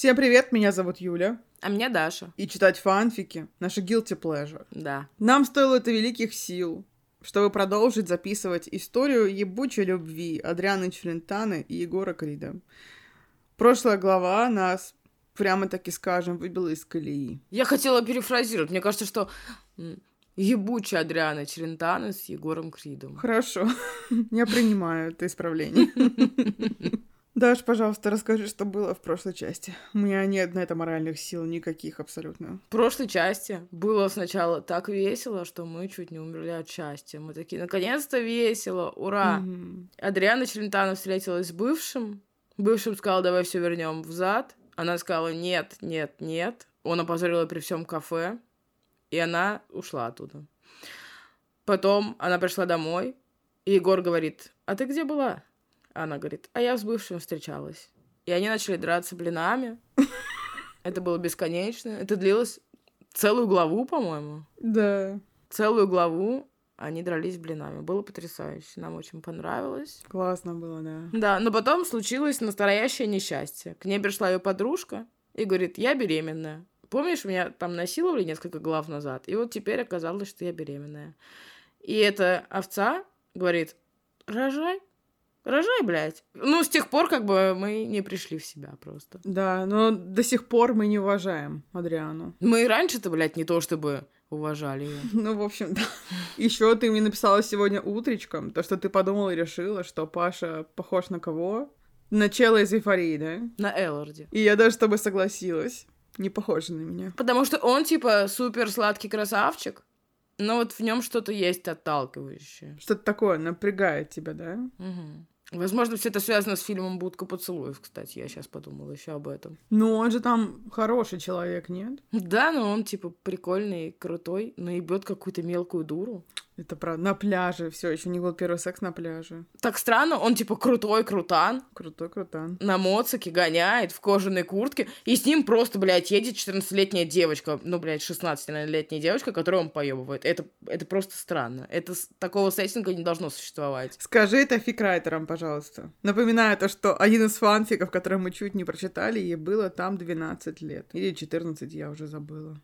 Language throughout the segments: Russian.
Всем привет, меня зовут Юля. А меня Даша. И читать фанфики — наша guilty pleasure. Да. Нам стоило это великих сил, чтобы продолжить записывать историю ебучей любви Адрианы Челентаны и Егора Крида. Прошлая глава нас, прямо таки скажем, выбила из колеи. Я хотела перефразировать. Мне кажется, что ебучая Адриана Челентано с Егором Кридом. Хорошо, я принимаю это исправление. Даш, пожалуйста, расскажи, что было в прошлой части. У меня нет на это моральных сил никаких абсолютно. В прошлой части было сначала так весело, что мы чуть не умерли от счастья. Мы такие, наконец-то весело, ура! Мгм. Адриана Челентано встретилась с бывшим. Бывшим сказал, давай все вернем взад. Она сказала, нет, нет, нет. Он опозорил ее при всем кафе. И она ушла оттуда. Потом она пришла домой. И Егор говорит, а ты где была? Она говорит, а я с бывшим встречалась. И они начали драться блинами. Это было бесконечно. Это длилось целую главу, по-моему. Да, Целую главу они дрались блинами. Было потрясающе. Нам очень понравилось. классно было, да. Да, но потом случилось настоящее несчастье. К ней пришла ее подружка и говорит, я беременная. Помнишь, меня там насиловали несколько глав назад, и вот теперь оказалось, что я беременная. И эта овца говорит, рожай, рожай, блядь. Ну, с тех пор как бы мы не пришли в себя просто. Да, но до сих пор мы не уважаем Адриану. Мы и раньше-то, блядь, не то чтобы уважали ее. Ну, в общем, да. Еще ты мне написала сегодня утречком, то, что ты подумала и решила, что Паша похож на кого? На чела из эйфории, да? На Элларде. И я даже с тобой согласилась. Не похоже на меня. Потому что он, типа, супер сладкий красавчик, но вот в нем что-то есть отталкивающее. Что-то такое напрягает тебя, да? Мгм. Возможно, все это связано с фильмом Будка поцелуев, кстати. Я сейчас подумала еще об этом. Ну, он же там хороший человек, нет? Да, но он типа прикольный, крутой, но ебет какую-то мелкую дуру. Это правда. На пляже все еще не был первый секс на пляже. Так странно, он типа крутой крутан, Крутой крутан. на моцике гоняет, в кожаной куртке, и с ним просто, блядь, едет 14-летняя девочка, ну, блядь, 16-летняя девочка, которую он поебывает. Это, это просто странно. Это такого сеттинга не должно существовать. Скажи это фикрайтерам, пожалуйста. Напоминаю то, что один из фанфиков, который мы чуть не прочитали, ей было там 12 лет. Или 14, я уже забыла.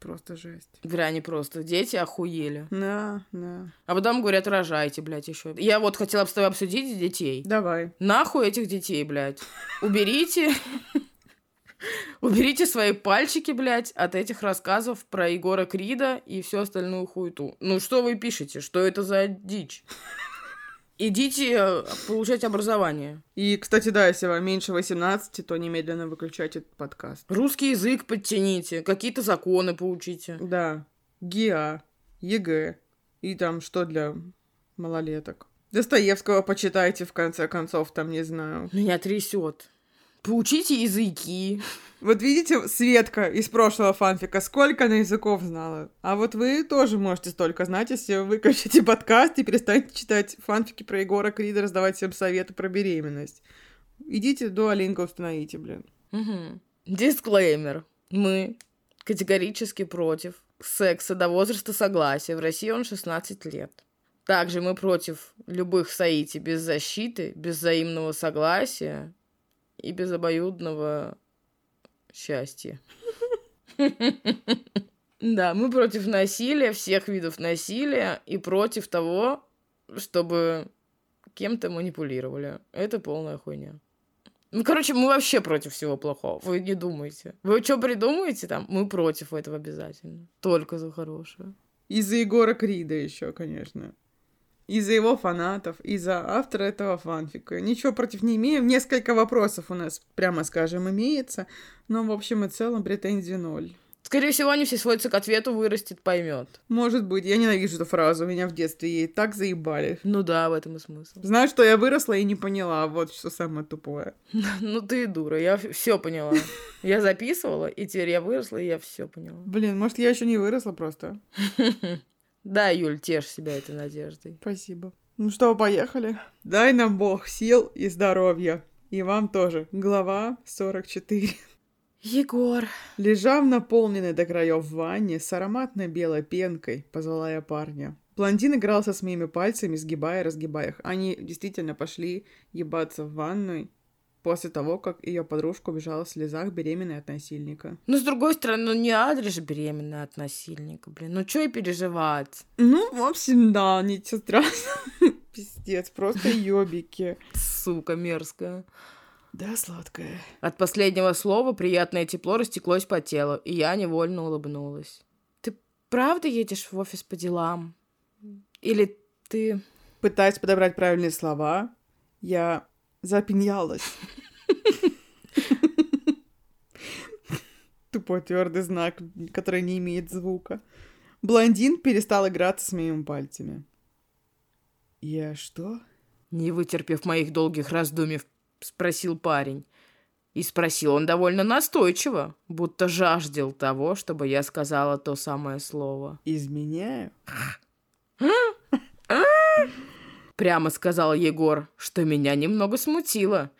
Просто жесть. Бля, они просто, дети охуели. Да, да. А потом говорят, рожайте, блядь, еще. Я вот хотела бы с тобой обсудить детей. Давай. Нахуй этих детей, блядь. Уберите. Уберите свои пальчики, блядь, от этих рассказов про Егора Крида и всю остальную хуету. Ну что вы пишете? Что это за дичь? Идите э, получать образование. И, кстати, да, если вам меньше 18, то немедленно выключайте этот подкаст. Русский язык подтяните, какие-то законы поучите. Да. ГИА, ЕГЭ. И там что для малолеток. Достоевского почитайте, в конце концов, там, не знаю. Меня трясет. Поучите языки. Вот видите, Светка из прошлого фанфика, сколько она языков знала. А вот вы тоже можете столько знать, если вы выключите подкаст и перестанете читать фанфики про Егора Крида, раздавать всем советы про беременность. Идите до Алинка установите, блин. Мгм. Дисклеймер. Мы категорически против секса до возраста согласия. В России он 16 лет. Также мы против любых соитий без защиты, без взаимного согласия и без обоюдного счастья. Да, мы против насилия, всех видов насилия и против того, чтобы кем-то манипулировали. Это полная хуйня. Ну, короче, мы вообще против всего плохого. Вы не думайте. Вы что придумаете там? Мы против этого обязательно. Только за хорошее. Из-за Егора Крида еще, конечно. Из-за его фанатов, из-за автора этого фанфика. Ничего против не имеем. Несколько вопросов у нас, прямо скажем, имеется. Но, в общем и целом, претензий ноль. Скорее всего, они все сводятся к ответу «вырастет, поймет». Может быть, я ненавижу эту фразу. Меня в детстве ей так заебали. Ну да, в этом и смысл. Знаешь, что я выросла и не поняла. Вот что самое тупое. Ну ты дура, я все поняла. Я записывала, и теперь я выросла, и я все поняла. Блин, может, я еще не выросла просто. Да, Юль, тешь себя этой надеждой. Спасибо. Ну что, поехали? Дай нам Бог сил и здоровья. И вам тоже. Глава 44. Егор. Лежа в наполненной до краев ванне с ароматной белой пенкой, позвала я парня. Блондин игрался с моими пальцами, сгибая и разгибая их. Они действительно пошли ебаться в ванной после того, как ее подружка убежала в слезах беременной от насильника. Ну, с другой стороны, ну не Адри же беременная от насильника, блин. Ну, что и переживать? Ну, в общем, да, ничего страшного. Пиздец, просто ёбики. Сука мерзкая. Да, сладкая. От последнего слова приятное тепло растеклось по телу, и я невольно улыбнулась. Ты правда едешь в офис по делам? Или ты... Пытаясь подобрать правильные слова, я запинялась. Тупой твердый знак, который не имеет звука. Блондин перестал играться с моими пальцами. Я что? Не вытерпев моих долгих раздумий, спросил парень. И спросил он довольно настойчиво, будто жаждал того, чтобы я сказала то самое слово. Изменяю? Прямо сказал Егор, что меня немного смутило.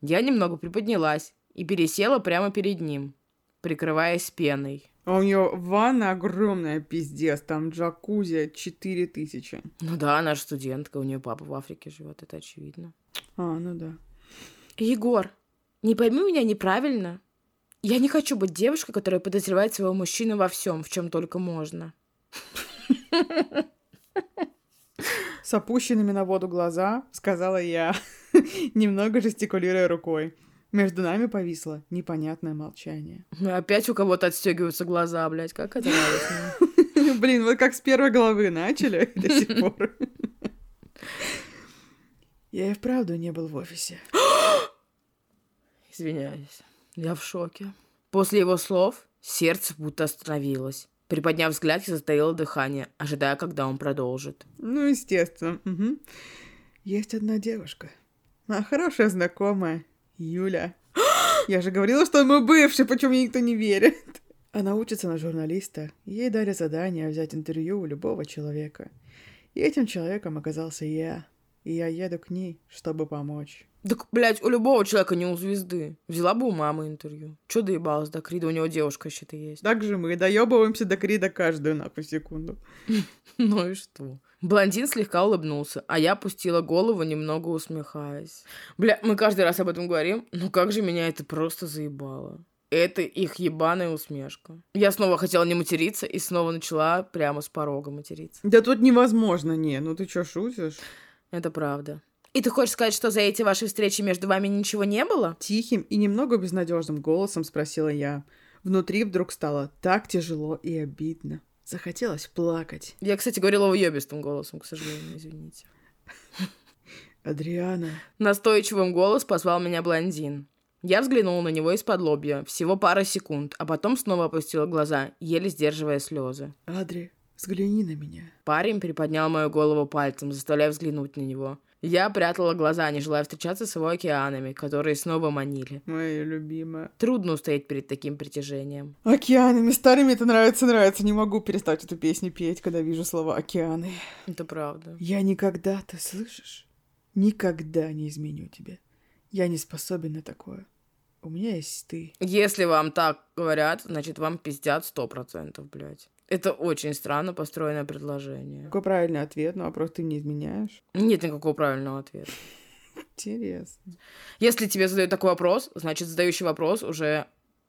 Я немного приподнялась и пересела прямо перед ним, прикрываясь пеной. А у нее ванна огромная, пиздец, там джакузи 4000. Ну да, она же студентка, у нее папа в Африке живет, это очевидно. А, ну да. Егор, не пойми меня неправильно. Я не хочу быть девушкой, которая подозревает своего мужчину во всем, в чем только можно. С опущенными на воду глаза, сказала я, немного жестикулируя рукой. Между нами повисло непонятное молчание. Опять у кого-то отстегиваются глаза, блядь, как это радостно. Блин, вот как с первой главы начали до сих пор. Я и вправду не был в офисе. Извиняюсь, я в шоке. После его слов сердце будто остановилось. Приподняв взгляд, я затаила дыхание, ожидая, когда он продолжит. Ну, естественно. Угу. Есть одна девушка. А хорошая знакомая. Юля. Я же говорила, что он мой бывший, почему мне никто не верит. Она учится на журналиста. Ей дали задание взять интервью у любого человека. И этим человеком оказался я. И я еду к ней, чтобы помочь. Так, блядь, у любого человека не у звезды. Взяла бы у мамы интервью. Чё доебалась до Крида? У него девушка вообще-то есть. Так же мы доебываемся до Крида каждую нахуй секунду. Ну и что? Блондин слегка улыбнулся, а я опустила голову, немного усмехаясь. Бля, мы каждый раз об этом говорим, но как же меня это просто заебало. Это их ебаная усмешка. Я снова хотела не материться и снова начала прямо с порога материться. Да тут невозможно, не, ну ты чё, шутишь? Это правда. И ты хочешь сказать, что за эти ваши встречи между вами ничего не было? Тихим и немного безнадежным голосом спросила я. Внутри вдруг стало так тяжело и обидно. Захотелось плакать. Я, кстати, говорила уебистым голосом, к сожалению, извините. Адриана. Настойчивым голос позвал меня блондин. Я взглянула на него из-под лобья, всего пара секунд, а потом снова опустила глаза, еле сдерживая слезы. Адри, взгляни на меня. Парень приподнял мою голову пальцем, заставляя взглянуть на него. Я прятала глаза, не желая встречаться с его океанами, которые снова манили. Моя любимая. Трудно устоять перед таким притяжением. Океанами старыми это нравится, нравится. Не могу перестать эту песню петь, когда вижу слова океаны. Это правда. Я никогда, ты слышишь? Никогда не изменю тебя. Я не способен на такое. У меня есть ты. Если вам так говорят, значит, вам пиздят сто процентов, блядь. Это очень странно построенное предложение. Какой правильный ответ? Ну, вопрос ты не изменяешь? Нет никакого правильного ответа. Интересно. Если тебе задают такой вопрос, значит, задающий вопрос уже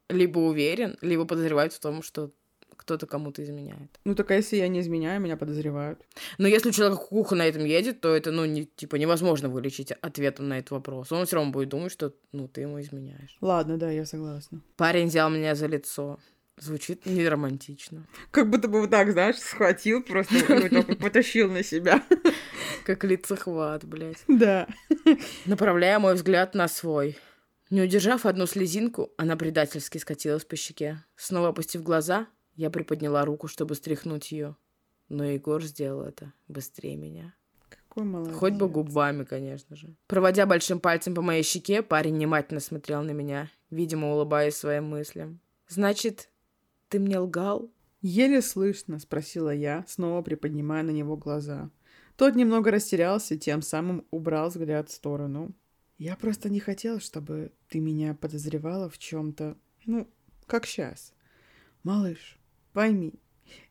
либо уверен, либо подозревает в том, что кто-то кому-то изменяет. Ну, так а если я не изменяю, меня подозревают. Но если у человека куха на этом едет, то это, ну, не, типа, невозможно вылечить ответом на этот вопрос. Он все равно будет думать, что, ну, ты ему изменяешь. Ладно, да, я согласна. Парень взял меня за лицо. Звучит не романтично. Как будто бы вот так, знаешь, схватил, просто потащил на себя. Как лицехват, блядь. Да. Направляя мой взгляд на свой. Не удержав одну слезинку, она предательски скатилась по щеке. Снова опустив глаза, я приподняла руку, чтобы стряхнуть ее. Но Егор сделал это быстрее меня. Какой молодец. Хоть бы губами, конечно же. Проводя большим пальцем по моей щеке, парень внимательно смотрел на меня, видимо, улыбаясь своим мыслям. «Значит, ты мне лгал?» Еле слышно, спросила я, снова приподнимая на него глаза. Тот немного растерялся, тем самым убрал взгляд в сторону. Я просто не хотел, чтобы ты меня подозревала в чем-то, ну, как сейчас. Малыш, пойми,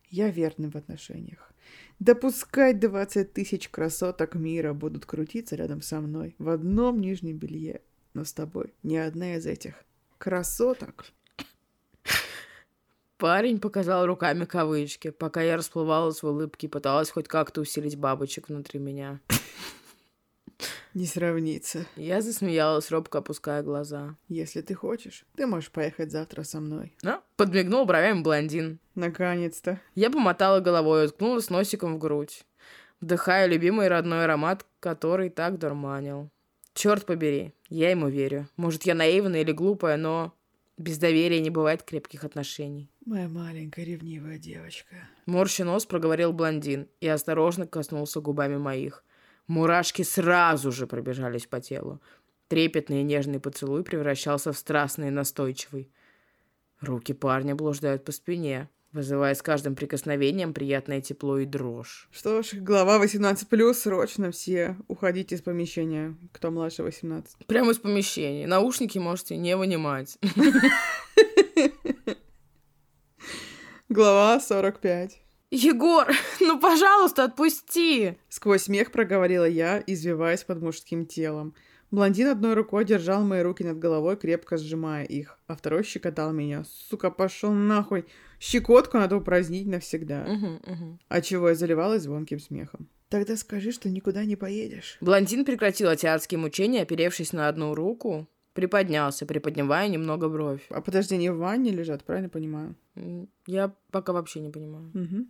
я верный в отношениях. Допускать двадцать тысяч красоток мира будут крутиться рядом со мной в одном нижнем белье. Но с тобой ни одна из этих красоток. Парень показал руками кавычки, пока я расплывалась в улыбке и пыталась хоть как-то усилить бабочек внутри меня. Не сравнится. Я засмеялась, робко опуская глаза. Если ты хочешь, ты можешь поехать завтра со мной. А? Подмигнул бровями блондин. Наконец-то. Я помотала головой и уткнулась носиком в грудь, вдыхая любимый родной аромат, который так дурманил. Черт побери, я ему верю. Может, я наивная или глупая, но без доверия не бывает крепких отношений. Моя маленькая ревнивая девочка. Морщи нос проговорил блондин и осторожно коснулся губами моих. Мурашки сразу же пробежались по телу. Трепетный и нежный поцелуй превращался в страстный и настойчивый. Руки парня блуждают по спине, вызывая с каждым прикосновением приятное тепло и дрожь. Что ж, глава 18+, срочно все уходите из помещения, кто младше 18. Прямо из помещения. Наушники можете не вынимать. Глава 45. Егор, ну, пожалуйста, отпусти! Сквозь смех проговорила я, извиваясь под мужским телом. Блондин одной рукой держал мои руки над головой, крепко сжимая их, а второй щекотал меня. Сука, пошел нахуй. Щекотку надо упразднить навсегда. Угу, угу. А чего я заливалась звонким смехом. Тогда скажи, что никуда не поедешь. Блондин прекратил эти адские мучения, оперевшись на одну руку, приподнялся, приподнимая немного бровь. А подожди, они в ванне лежат, правильно понимаю? Я пока вообще не понимаю. Угу.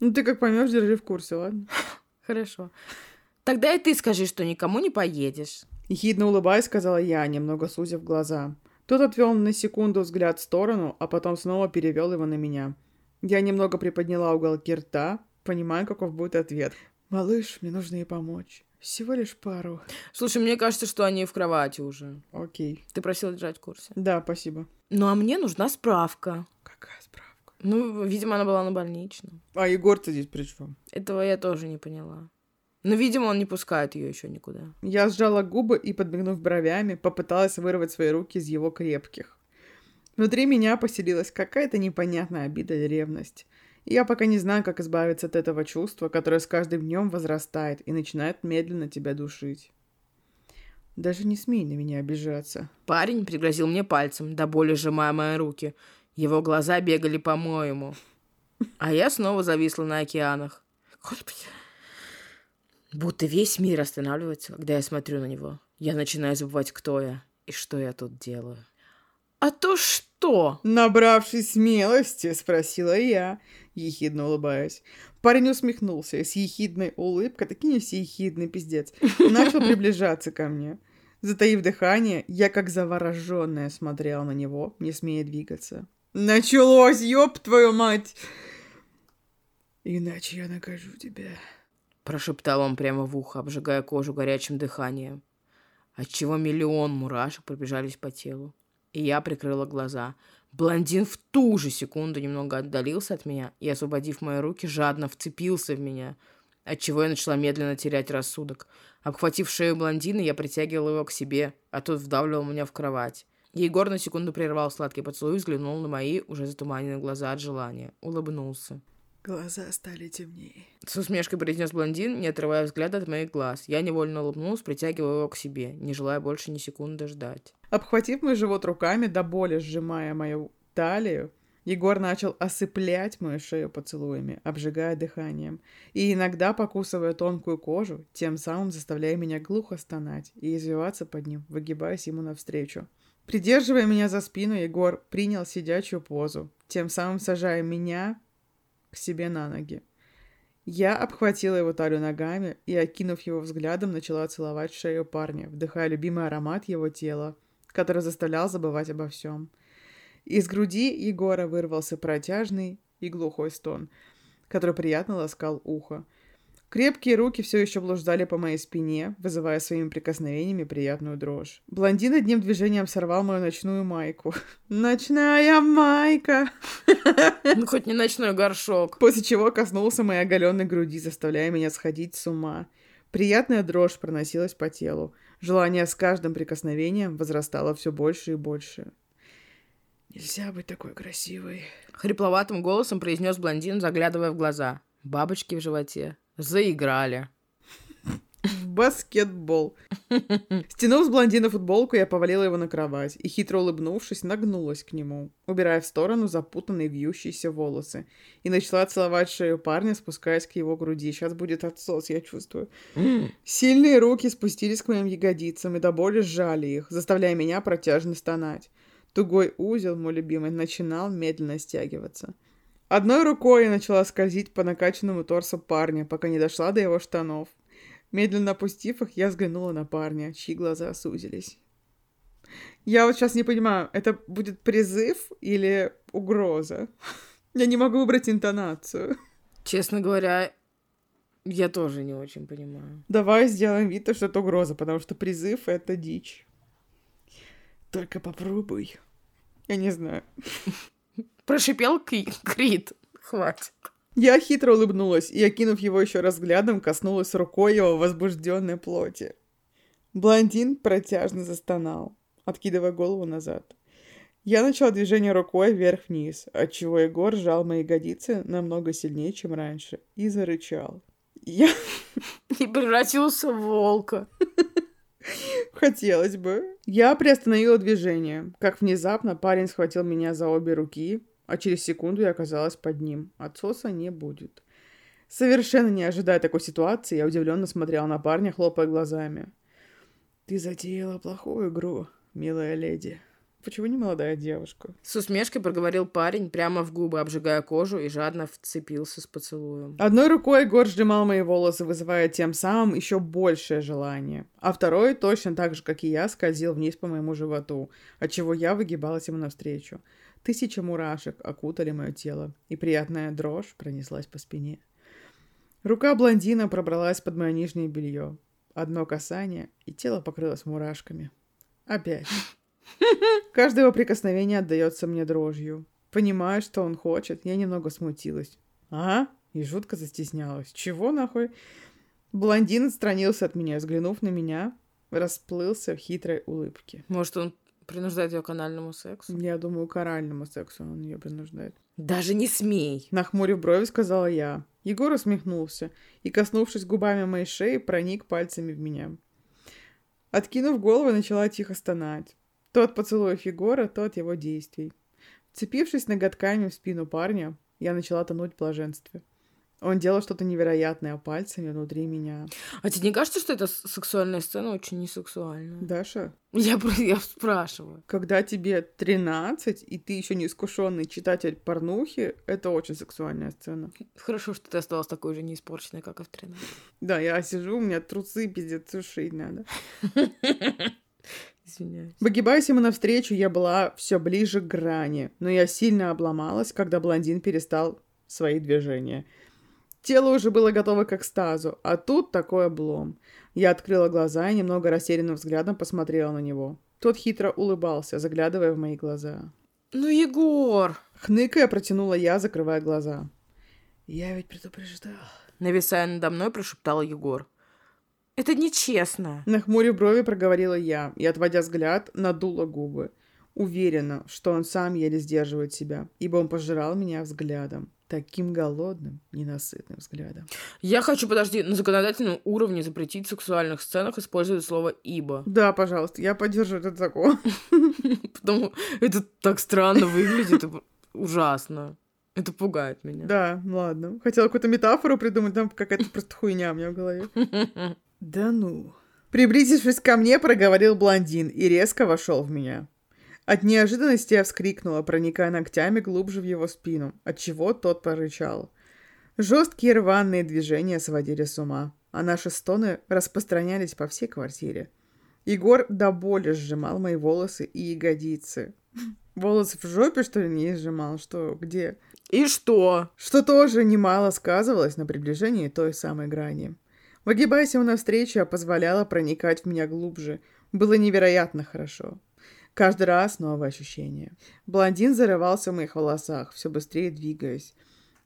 Ну ты как поймешь, держи в курсе, ладно? Хорошо. Тогда и ты скажи, что никому не поедешь. Ехидно улыбаясь, сказала я, немного сузив глаза. Тот отвел на секунду взгляд в сторону, а потом снова перевел его на меня. Я немного приподняла уголки рта, понимая, каков будет ответ. «Малыш, мне нужно ей помочь. Всего лишь пару». Слушай, мне кажется, что они в кровати уже. Окей. Ты просил держать в курсе. Да, спасибо. Ну, а мне нужна справка. Какая справка? Ну, видимо, она была на больничном. А Егор-то здесь при чем? Этого я тоже не поняла. Но, видимо, он не пускает ее еще никуда. Я сжала губы и, подмигнув бровями, попыталась вырвать свои руки из его крепких. Внутри меня поселилась какая-то непонятная обида и ревность. И я пока не знаю, как избавиться от этого чувства, которое с каждым днем возрастает и начинает медленно тебя душить. Даже не смей на меня обижаться. Парень пригрозил мне пальцем, до боли сжимая мои руки. Его глаза бегали по-моему. А я снова зависла на океанах. Господи. Будто весь мир останавливается, когда я смотрю на него. Я начинаю забывать, кто я и что я тут делаю. А то что? Набравшись смелости, спросила я, ехидно улыбаясь. Парень усмехнулся и с ехидной улыбкой, таки не все ехидный пиздец, начал приближаться ко мне. Затаив дыхание, я как завороженная смотрела на него, не смея двигаться. Началось, ёб твою мать! Иначе я накажу тебя. Прошептал он прямо в ухо, обжигая кожу горячим дыханием, отчего миллион мурашек пробежались по телу. И я прикрыла глаза. Блондин в ту же секунду немного отдалился от меня и, освободив мои руки, жадно вцепился в меня, отчего я начала медленно терять рассудок. Обхватив шею блондина, я притягивала его к себе, а тот вдавливал меня в кровать. Егор на секунду прервал сладкий поцелуй и взглянул на мои уже затуманенные глаза от желания. Улыбнулся. Глаза стали темнее. С усмешкой произнес блондин, не отрывая взгляда от моих глаз. Я невольно улыбнулась, притягивая его к себе, не желая больше ни секунды ждать. Обхватив мой живот руками, до боли сжимая мою талию, Егор начал осыплять мою шею поцелуями, обжигая дыханием, и иногда покусывая тонкую кожу, тем самым заставляя меня глухо стонать и извиваться под ним, выгибаясь ему навстречу. Придерживая меня за спину, Егор принял сидячую позу, тем самым сажая меня к себе на ноги. Я обхватила его талию ногами и, окинув его взглядом, начала целовать шею парня, вдыхая любимый аромат его тела, который заставлял забывать обо всем. Из груди Егора вырвался протяжный и глухой стон, который приятно ласкал ухо. Крепкие руки все еще блуждали по моей спине, вызывая своими прикосновениями приятную дрожь. Блондин одним движением сорвал мою ночную майку. «Ночная майка!» Ну, хоть не ночной горшок. После чего коснулся моей оголенной груди, заставляя меня сходить с ума. Приятная дрожь проносилась по телу. Желание с каждым прикосновением возрастало все больше и больше. Нельзя быть такой красивой. Хрипловатым голосом произнес блондин, заглядывая в глаза. Бабочки в животе заиграли. баскетбол. Стянув с блондина футболку, я повалила его на кровать и, хитро улыбнувшись, нагнулась к нему, убирая в сторону запутанные вьющиеся волосы, и начала целовать шею парня, спускаясь к его груди. Сейчас будет отсос, я чувствую. Сильные руки спустились к моим ягодицам и до боли сжали их, заставляя меня протяжно стонать. Тугой узел, мой любимый, начинал медленно стягиваться. Одной рукой я начала скользить по накачанному торсу парня, пока не дошла до его штанов. Медленно опустив их, я взглянула на парня, чьи глаза сузились. Я вот сейчас не понимаю, это будет призыв или угроза? Я не могу выбрать интонацию. Честно говоря, я тоже не очень понимаю. Давай сделаем вид, что это угроза, потому что призыв — это дичь. Только попробуй. Я не знаю. Прошипел Крит. Хватит. Я хитро улыбнулась и, окинув его еще раз взглядом, коснулась рукой его возбужденной плоти. Блондин протяжно застонал, откидывая голову назад. Я начала движение рукой вверх-вниз, отчего Егор сжал мои ягодицы намного сильнее, чем раньше, и зарычал. Я... И превратился в волка. Хотелось бы. Я приостановила движение, как внезапно парень схватил меня за обе руки, а через секунду я оказалась под ним. Отсоса не будет. Совершенно не ожидая такой ситуации, я удивленно смотрела на парня, хлопая глазами. «Ты затеяла плохую игру, милая леди», Почему не молодая девушка? С усмешкой проговорил парень, прямо в губы обжигая кожу и жадно вцепился с поцелуем. Одной рукой Егор сжимал мои волосы, вызывая тем самым еще большее желание. А второй, точно так же, как и я, скользил вниз по моему животу, отчего я выгибалась ему навстречу. Тысяча мурашек окутали мое тело, и приятная дрожь пронеслась по спине. Рука блондина пробралась под мое нижнее белье. Одно касание, и тело покрылось мурашками. Опять. Каждое его прикосновение отдается мне дрожью. Понимая, что он хочет, я немного смутилась. Ага, и жутко застеснялась. Чего нахуй? Блондин отстранился от меня, взглянув на меня, расплылся в хитрой улыбке. Может, он принуждает ее к анальному сексу? Я думаю, к оральному сексу он ее принуждает. Даже не смей! Нахмурив брови, сказала я. Егор усмехнулся и, коснувшись губами моей шеи, проник пальцами в меня. Откинув голову, начала тихо стонать. Тот поцелуй Егора, тот его действий. Вцепившись ноготками в спину парня, я начала тонуть в блаженстве. Он делал что-то невероятное пальцами внутри меня. А тебе не кажется, что эта сексуальная сцена очень несексуальная? Даша? Я, я спрашиваю. Когда тебе 13, и ты еще не искушенный читатель порнухи, это очень сексуальная сцена. Хорошо, что ты осталась такой же неиспорченной, как и в 13. Да, я сижу, у меня трусы пиздец сушить надо. Извиняюсь. Выгибаясь ему навстречу, я была все ближе к грани, но я сильно обломалась, когда блондин перестал свои движения. Тело уже было готово к экстазу, а тут такой облом. Я открыла глаза и немного растерянным взглядом посмотрела на него. Тот хитро улыбался, заглядывая в мои глаза. «Ну, Егор!» Хныкая протянула я, закрывая глаза. «Я ведь предупреждал». Нависая надо мной, прошептал Егор. Это нечестно. На хмуре брови проговорила я и, отводя взгляд, надула губы. Уверена, что он сам еле сдерживает себя, ибо он пожирал меня взглядом. Таким голодным, ненасытным взглядом. Я хочу, подожди, на законодательном уровне запретить в сексуальных сценах использовать слово «ибо». Да, пожалуйста, я поддержу этот закон. Потому это так странно выглядит, ужасно. Это пугает меня. Да, ладно. Хотела какую-то метафору придумать, там какая-то просто хуйня у меня в голове. Да ну. Приблизившись ко мне, проговорил блондин и резко вошел в меня. От неожиданности я вскрикнула, проникая ногтями глубже в его спину, отчего тот порычал. Жесткие рваные движения сводили с ума, а наши стоны распространялись по всей квартире. Егор до боли сжимал мои волосы и ягодицы. Волосы в жопе, что ли, не сжимал? Что? Где? И что? Что тоже немало сказывалось на приближении той самой грани. Выгибаясь ему навстречу, я позволяла проникать в меня глубже. Было невероятно хорошо. Каждый раз новое ощущение. Блондин зарывался в моих волосах, все быстрее двигаясь.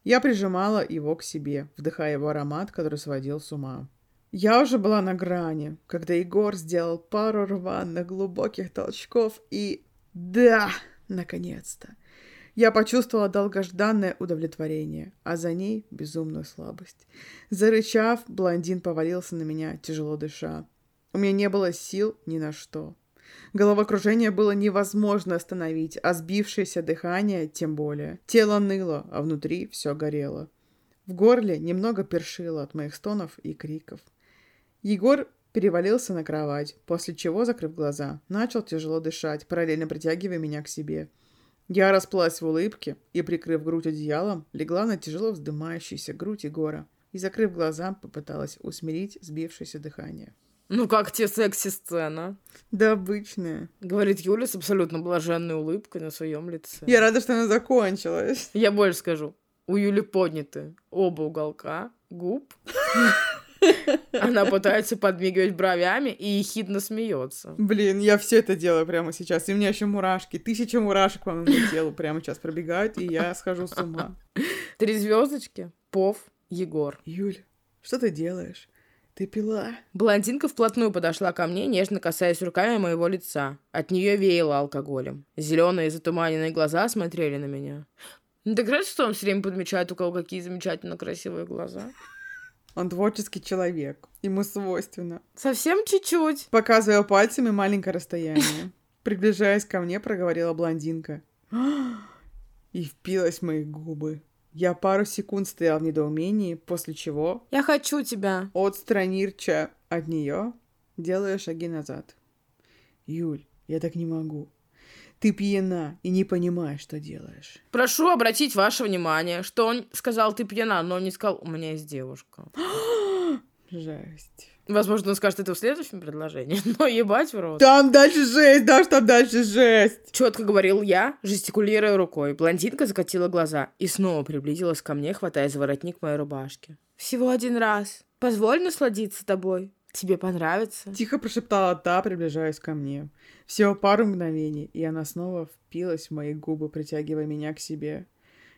Я прижимала его к себе, вдыхая его аромат, который сводил с ума. Я уже была на грани, когда Егор сделал пару рваных глубоких толчков и... Да, наконец-то. Я почувствовала долгожданное удовлетворение, а за ней безумную слабость. Зарычав, блондин повалился на меня, тяжело дыша. У меня не было сил ни на что. Головокружение было невозможно остановить, а сбившееся дыхание тем более. Тело ныло, а внутри все горело. В горле немного першило от моих стонов и криков. Егор перевалился на кровать, после чего, закрыв глаза, начал тяжело дышать, параллельно притягивая меня к себе. Я расплылась в улыбке и, прикрыв грудь одеялом, легла на тяжело вздымающуюся грудь Егора и, закрыв глаза, попыталась усмирить сбившееся дыхание. Ну как тебе секси-сцена? Да обычная. Говорит Юля с абсолютно блаженной улыбкой на своем лице. Я рада, что она закончилась. Я больше скажу. У Юли подняты оба уголка губ. Она пытается подмигивать бровями и ехидно смеется. Блин, я все это делаю прямо сейчас. И у меня еще мурашки. Тысяча мурашек по моему телу прямо сейчас пробегают, и я схожу с ума. Три звездочки, Пов, Егор. Юль, что ты делаешь? Ты пила? Блондинка вплотную подошла ко мне, нежно касаясь руками моего лица. От нее веяло алкоголем. Зеленые затуманенные глаза смотрели на меня. Ну, так раз, что он все время подмечает, у кого какие замечательно красивые глаза. Он творческий человек. Ему свойственно. Совсем чуть-чуть. Показывая пальцами маленькое расстояние. Приближаясь ко мне, проговорила блондинка. И впилась в мои губы. Я пару секунд стоял в недоумении, после чего... Я хочу тебя. Отстранирча от нее, делая шаги назад. Юль, я так не могу. Ты пьяна и не понимаешь, что делаешь. Прошу обратить ваше внимание, что он сказал, ты пьяна, но он не сказал, у меня есть девушка. Жесть. Возможно, он скажет это в следующем предложении, но ебать в рот. Там дальше жесть, да, там дальше жесть. Четко говорил я, жестикулируя рукой. Блондинка закатила глаза и снова приблизилась ко мне, хватая за воротник моей рубашки. Всего один раз. Позволь насладиться тобой. Тебе понравится. Тихо прошептала та, приближаясь ко мне. Всего пару мгновений, и она снова впилась в мои губы, притягивая меня к себе.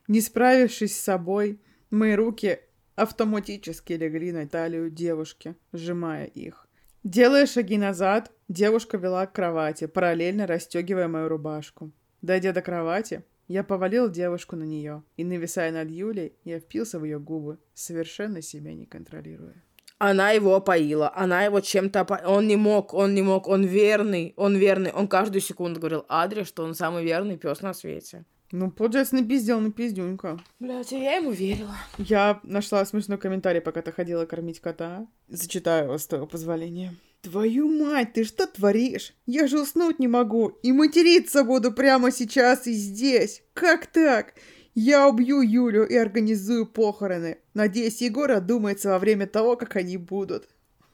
Не справившись с собой, мои руки автоматически легли на талию девушки, сжимая их. Делая шаги назад, девушка вела к кровати, параллельно расстегивая мою рубашку. Дойдя до кровати, я повалил девушку на нее, и, нависая над Юлей, я впился в ее губы, совершенно себя не контролируя. Она его опоила, она его чем-то опоила. Он не мог, он не мог, он верный, он верный. Он каждую секунду говорил Адре, что он самый верный пес на свете. Ну, получается, напиздел на пиздюнька. Блядь, а я ему верила. Я нашла смешной комментарий, пока ты ходила кормить кота. Зачитаю его с твоего позволения. Твою мать, ты что творишь? Я же уснуть не могу. И материться буду прямо сейчас и здесь. Как так? Я убью Юлю и организую похороны. Надеюсь, Егор одумается во время того, как они будут.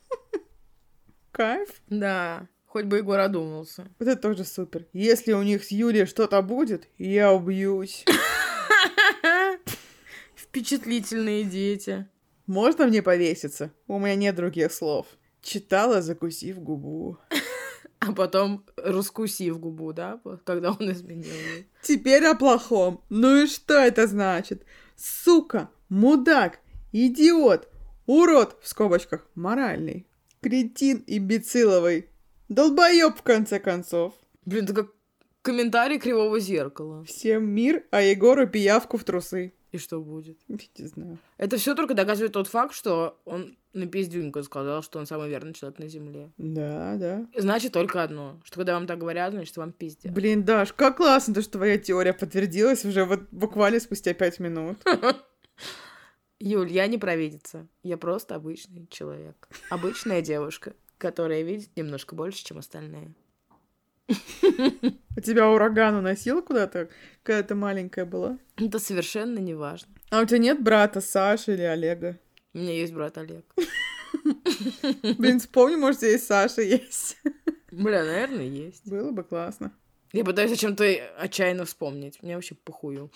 Кайф? Да. Хоть бы Егор одумался. Вот это тоже супер. Если у них с Юлей что-то будет, я убьюсь. Впечатлительные дети. Можно мне повеситься? У меня нет других слов. Читала, закусив губу. А потом раскусив губу, да, когда он изменил. Теперь о плохом. Ну и что это значит? Сука, мудак, идиот, урод, в скобочках, моральный, кретин имбециловый, Долбоеб, в конце концов. Блин, это как комментарий кривого зеркала. Всем мир, а Егору пиявку в трусы. И что будет? Не знаю. Это все только доказывает тот факт, что он на пиздюньку сказал, что он самый верный человек на земле. Да, да. Значит только одно, что когда вам так говорят, значит вам пиздят. Блин, Даш, как классно, то, что твоя теория подтвердилась уже вот буквально спустя пять минут. Юль, я не провидица. Я просто обычный человек. Обычная девушка которая видит немножко больше, чем остальные. У тебя ураган уносил куда-то, когда ты маленькая была? Это совершенно не важно. А у тебя нет брата Саши или Олега? У меня есть брат Олег. Блин, вспомни, может, здесь Саша есть. Бля, наверное, есть. Было бы классно. Я пытаюсь о чем-то отчаянно вспомнить. Мне вообще похую.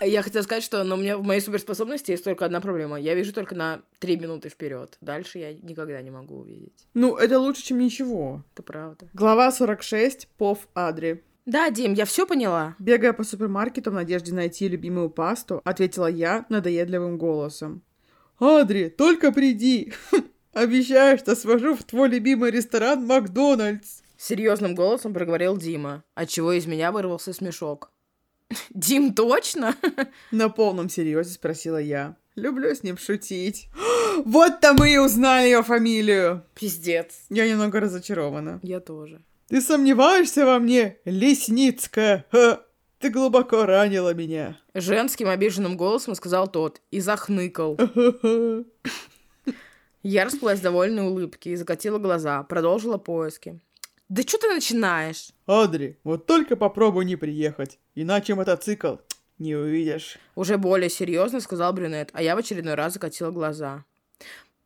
Я хотела сказать, что но у меня в моей суперспособности есть только одна проблема. Я вижу только на три минуты вперед. Дальше я никогда не могу увидеть. Ну, это лучше, чем ничего. Это правда. Глава 46. Пов Адри. Да, Дим, я все поняла. Бегая по супермаркету в надежде найти любимую пасту, ответила я надоедливым голосом. Адри, только приди! Обещаю, что свожу в твой любимый ресторан Макдональдс. Серьезным голосом проговорил Дима, отчего из меня вырвался смешок. Дим, точно? На полном серьезе спросила я. Люблю с ним шутить. Вот-то мы и узнали ее фамилию. Пиздец. Я немного разочарована. Я тоже. Ты сомневаешься во мне, Лесницкая? Ха! Ты глубоко ранила меня. Женским обиженным голосом сказал тот и захныкал. Я расплылась довольной улыбке и закатила глаза, продолжила поиски. Да что ты начинаешь? Адри, вот только попробуй не приехать, иначе мотоцикл не увидишь. Уже более серьезно сказал брюнет, а я в очередной раз закатила глаза.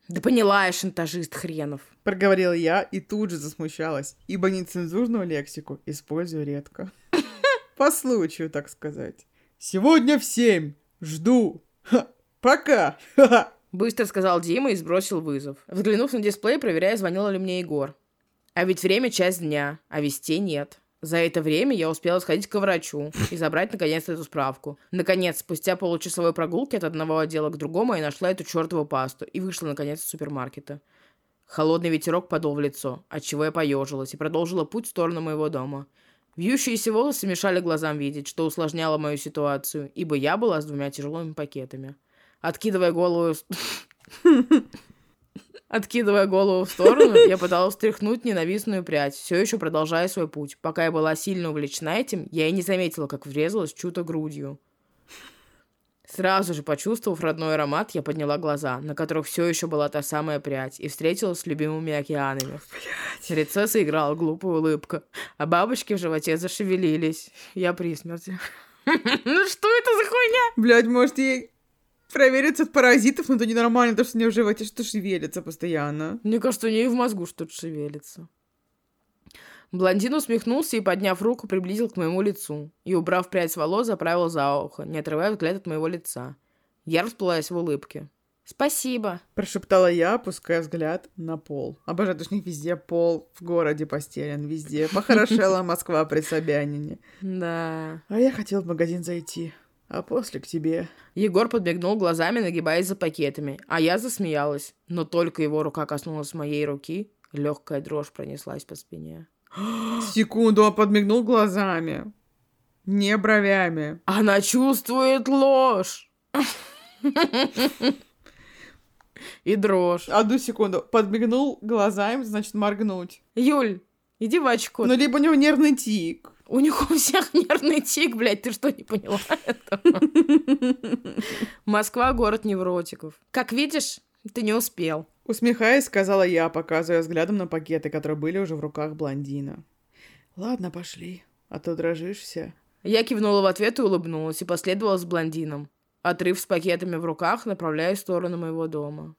Да поняла я, шантажист хренов. Проговорила я и тут же засмущалась, ибо нецензурную лексику использую редко. По случаю, так сказать. Сегодня в семь. Жду. Ха, пока. Ха-ха. Быстро сказал Дима и сбросил вызов. Взглянув на дисплей, проверяя, звонил ли мне Егор. А ведь время часть дня, а вестей нет. За это время я успела сходить к врачу и забрать наконец эту справку. Наконец, спустя получасовой прогулки от одного отдела к другому, я нашла эту чертову пасту и вышла наконец из супермаркета. Холодный ветерок подул в лицо, отчего я поежилась и продолжила путь в сторону моего дома. Вьющиеся волосы мешали глазам видеть, что усложняло мою ситуацию, ибо я была с двумя тяжелыми пакетами. Откидывая голову... Откидывая голову в сторону, я пыталась стряхнуть ненавистную прядь, все еще продолжая свой путь. Пока я была сильно увлечена этим, я и не заметила, как врезалась чью-то грудью. Сразу же, почувствовав родной аромат, я подняла глаза, на которых все еще была та самая прядь, и встретилась с любимыми океанами. В лице заиграла глупая улыбка, а бабочки в животе зашевелились. Я при смерти. Ну что это за хуйня? Блядь, может, ей провериться от паразитов, но это ненормально, то, что у нее в животе что шевелится постоянно. Мне кажется, у нее и в мозгу что-то шевелится. Блондин усмехнулся и, подняв руку, приблизил к моему лицу и, убрав прядь волос, заправил за ухо, не отрывая взгляд от моего лица. Я расплылась в улыбке. «Спасибо», Прошептала я, опуская взгляд на пол. Обожаю, что везде пол в городе постелен, везде. Похорошела Москва при Собянине. Да. А я хотел в магазин зайти, а после к тебе. Егор подмигнул глазами, нагибаясь за пакетами, а я засмеялась. Но только его рука коснулась моей руки, легкая дрожь пронеслась по спине. Секунду, он подмигнул глазами. Не бровями. Она чувствует ложь. И дрожь. Одну секунду. Подмигнул глазами, значит, моргнуть. Юль, иди в очко. Ну, либо у него нервный тик. У них у всех нервный тик, блядь, ты что, не поняла этого? Москва — город невротиков. Как видишь, ты не успел. Усмехаясь, сказала я, показывая взглядом на пакеты, которые были уже в руках блондина. Ладно, пошли, а то дрожишь вся. Я кивнула в ответ и улыбнулась, и последовала с блондином. Отрыв с пакетами в руках, направляясь в сторону моего дома.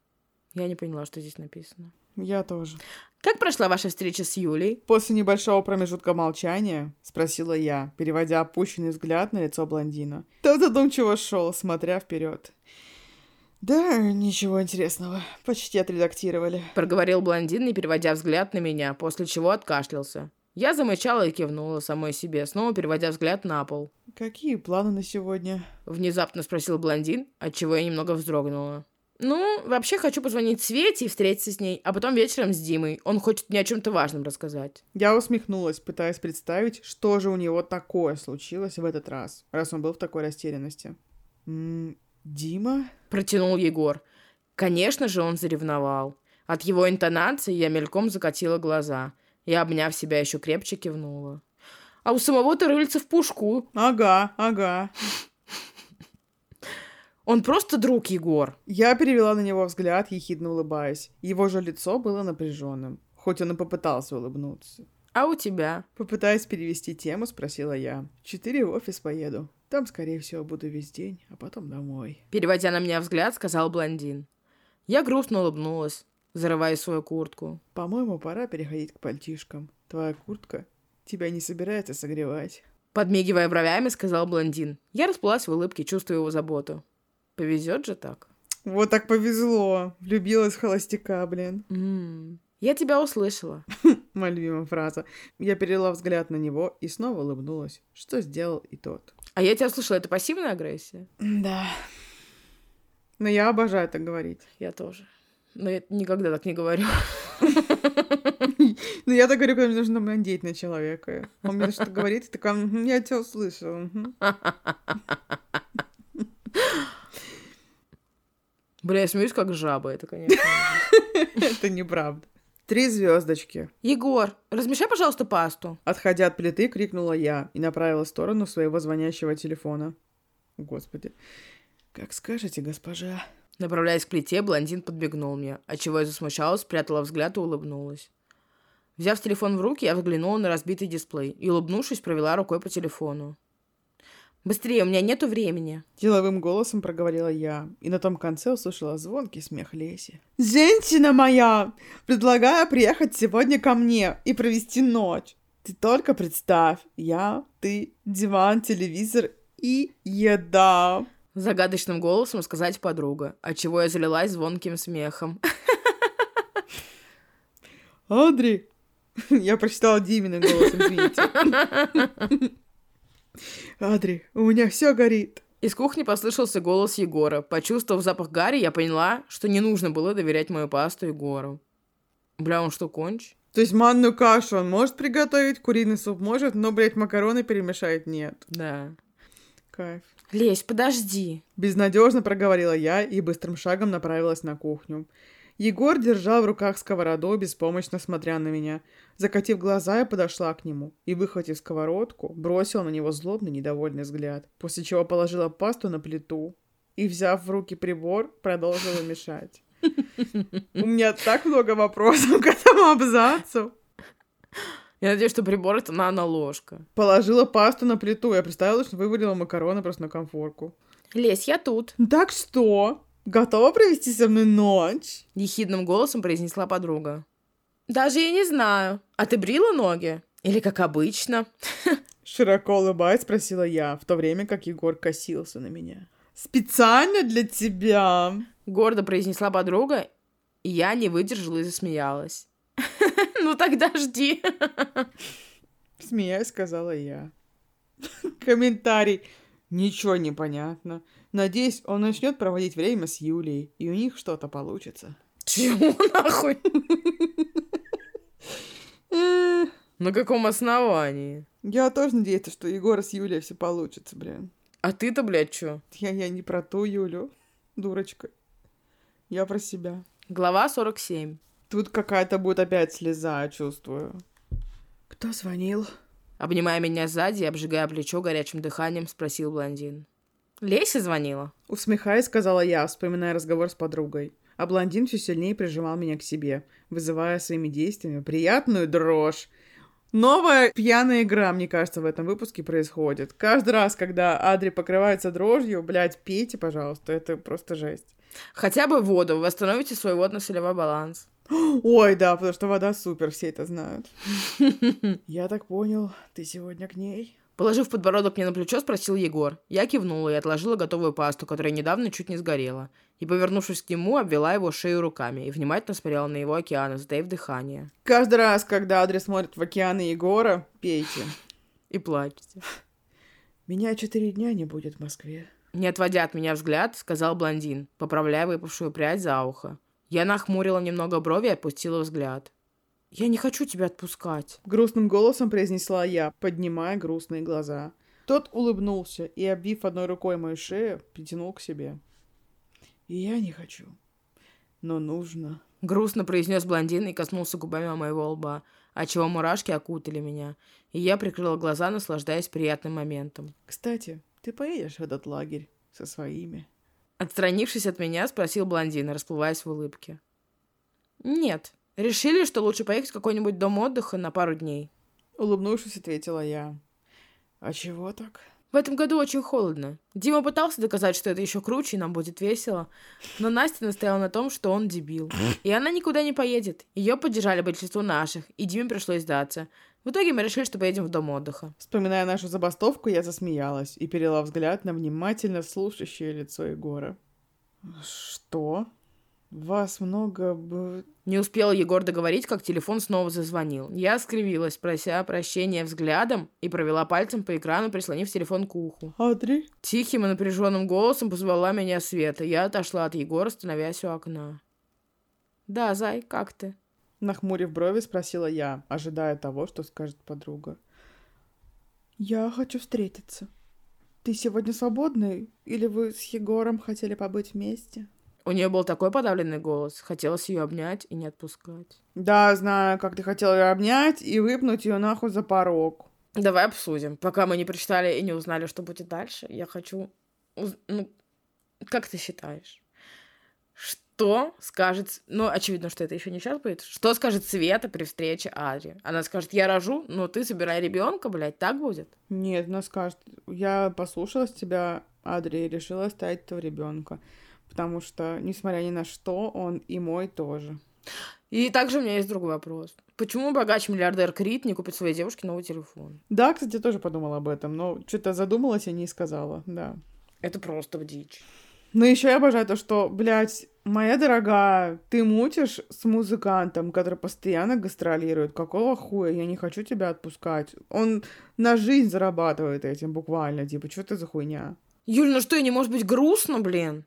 Я не поняла, что здесь написано. Я тоже. Как прошла ваша встреча с Юлей? После небольшого промежутка молчания спросила я, переводя опущенный взгляд на лицо блондина. Тот задумчиво шел, смотря вперед. Да, ничего интересного. Почти отредактировали. Проговорил блондин, не переводя взгляд на меня, после чего откашлялся. Я замычала и кивнула самой себе, снова переводя взгляд на пол. Какие планы на сегодня? Внезапно спросил блондин, отчего я немного вздрогнула. Ну, вообще хочу позвонить Свете и встретиться с ней, а потом вечером с Димой. Он хочет мне о чем-то важном рассказать. Я усмехнулась, пытаясь представить, что же у него такое случилось в этот раз, раз он был в такой растерянности. М, Дима? Протянул Егор. Конечно же, он заревновал. От его интонации я мельком закатила глаза и, обняв себя, еще крепче кивнула. А у самого-то рыльца в пушку. Ага, ага. Он просто друг, Егор. Я перевела на него взгляд, ехидно улыбаясь. Его же лицо было напряженным, хоть он и попытался улыбнуться. А у тебя? Попытаясь перевести тему, спросила я. Четыре в офис поеду. Там, скорее всего, буду весь день, а потом домой. Переводя на меня взгляд, сказал блондин. Я грустно улыбнулась, зарывая свою куртку. По-моему, пора переходить к пальтишкам. Твоя куртка тебя не собирается согревать. Подмигивая бровями, сказал блондин. Я расплылась в улыбке, чувствуя его заботу. Повезет же так. Вот так повезло. Влюбилась в холостяка, блин. М, Я тебя услышала. Моя любимая фраза. Я перевела взгляд на него и снова улыбнулась, что сделал и тот. А я тебя услышала, это пассивная агрессия? Да. Но я обожаю так говорить. Я тоже. Но я никогда так не говорю. Ну, я так говорю, когда мне нужно надеть на человека. Он мне что-то говорит, и такая, «Мгм, я тебя услышала. мгм». Бля, я смеюсь, как жаба, это, конечно. Это неправда. Три звездочки. Егор, размешай, пожалуйста, пасту. Отходя от плиты, крикнула я и направила в сторону своего звонящего телефона. Господи. Как скажете, госпожа. Направляясь к плите, блондин подбегнул мне, отчего я засмущалась, спрятала взгляд и улыбнулась. Взяв телефон в руки, я взглянула на разбитый дисплей и, улыбнувшись, провела рукой по телефону. «Быстрее, у меня нету времени». Деловым голосом проговорила я, и на том конце услышала звонкий смех Леси. «Женщина моя! Предлагаю приехать сегодня ко мне и провести ночь. Ты только представь, я, ты, диван, телевизор и еда. Загадочным голосом сказать подруга, отчего я залилась звонким смехом. Адри! Я прочитала Диминым голосом, извините. Адри, у меня все горит. Из кухни послышался голос Егора. Почувствовав запах Гарри, я поняла, что не нужно было доверять мою пасту Егору. Бля, он что, конч? То есть манную кашу он может приготовить, куриный суп может, но, блядь, макароны перемешать нет. Да. Кайф. Лесь, подожди. Безнадежно проговорила я и быстрым шагом направилась на кухню. Егор держал в руках сковороду, беспомощно смотря на меня. Закатив глаза, я подошла к нему и, выхватив сковородку, бросила на него злобный, недовольный взгляд, после чего положила пасту на плиту и, взяв в руки прибор, продолжила мешать. У меня так много вопросов к этому абзацу. Я надеюсь, что прибор это нано-ложка. Положила пасту на плиту. Я представила, что вывалила макароны просто на конфорку. Лесь, я тут. Так что? Готова провести со мной ночь? Ехидным голосом произнесла подруга. Даже я не знаю. А ты брила ноги? Или как обычно? Широко улыбаясь, спросила я, в то время как Егор косился на меня. Специально для тебя. Гордо произнесла подруга, и я не выдержала и засмеялась. Ну тогда жди. Смеясь, сказала я. Комментарий. Ничего не понятно. Надеюсь, он начнет проводить время с Юлей, и у них что-то получится. Чего нахуй? На каком основании? Я тоже надеюсь, что Егора с Юлей все получится, блин. А ты-то, блядь, чё? Я, я не про ту Юлю, дурочка. Я про себя. Глава 47. Тут какая-то будет опять слеза, чувствую. Кто звонил? Обнимая меня сзади и обжигая плечо горячим дыханием, спросил блондин. Леся звонила? Усмехаясь, сказала я, вспоминая разговор с подругой. А блондин все сильнее прижимал меня к себе, вызывая своими действиями приятную дрожь. Новая пьяная игра, мне кажется, в этом выпуске происходит. Каждый раз, когда Адри покрывается дрожью, блядь, пейте, пожалуйста, это просто жесть. Хотя бы воду, восстановите свой водно-солевой баланс. Ой, да, потому что вода супер, все это знают. Я так понял, ты сегодня к ней? Положив подбородок мне на плечо, спросил Егор. Я кивнула и отложила готовую пасту, которая недавно чуть не сгорела. И, повернувшись к нему, обвела его шею руками и внимательно смотрела на его океаны, затаив дыхание. Каждый раз, когда Адри смотрит в океаны Егора, пейте. И плачете. Меня четыре дня не будет в Москве. Не отводя от меня взгляд, сказал блондин, поправляя выпавшую прядь за ухо. Я нахмурила немного брови и опустила взгляд. «Я не хочу тебя отпускать». Грустным голосом произнесла я, поднимая грустные глаза. Тот улыбнулся и, обвив одной рукой мою шею, притянул к себе. И я не хочу. Но нужно. Грустно произнес блондин и коснулся губами моего лба, отчего мурашки окутали меня, и я прикрыла глаза, наслаждаясь приятным моментом. Кстати, ты поедешь в этот лагерь со своими? Отстранившись от меня, спросил блондин, расплываясь в улыбке. «Нет. Решили, что лучше поехать в какой-нибудь дом отдыха на пару дней. Улыбнувшись, ответила я. А чего так? В этом году очень холодно. Дима пытался доказать, что это еще круче и нам будет весело, но Настя настояла на том, что он дебил. И она никуда не поедет. Ее поддержали большинство наших, и Диме пришлось сдаться. В итоге мы решили, что поедем в дом отдыха. Вспоминая нашу забастовку, я засмеялась и перела взгляд на внимательно слушающее лицо Егора. Что? Вас много бы... Не успел Егор договорить, как телефон снова зазвонил. Я скривилась, прося прощения взглядом, и провела пальцем по экрану, прислонив телефон к уху. Адри? Тихим и напряженным голосом позвала меня Света. Я отошла от Егора, становясь у окна. «Да, Зай, как ты?» Нахмурив брови, спросила я, ожидая того, что скажет подруга. «Я хочу встретиться. Ты сегодня свободный? Или вы с Егором хотели побыть вместе?» У нее был такой подавленный голос. Хотелось ее обнять и не отпускать. Да, знаю, как ты хотела ее обнять и выпнуть ее нахуй за порог. Давай обсудим. Пока мы не прочитали и не узнали, что будет дальше, я хочу... уз- Ну, как ты считаешь? Что скажет... Ну, очевидно, что это еще не сейчас будет. Что скажет Света при встрече Адри? Она скажет, я рожу, но ты собирай ребенка, блядь, так будет? Нет, она скажет, я послушалась тебя, Адри, и решила оставить этого ребенка. Потому что, несмотря ни на что, он и мой тоже. И также у меня есть другой вопрос. Почему богач-миллиардер Крит не купит своей девушке новый телефон? Да, кстати, тоже подумала об этом, но что-то задумалась и не сказала, да. Это просто в дичь. Но еще я обожаю то, что, блядь, моя дорогая, ты мутишь с музыкантом, который постоянно гастролирует. Какого хуя? Я не хочу тебя отпускать. Он на жизнь зарабатывает этим буквально. Типа, что ты за хуйня? Юль, ну что, не может быть грустно, блин?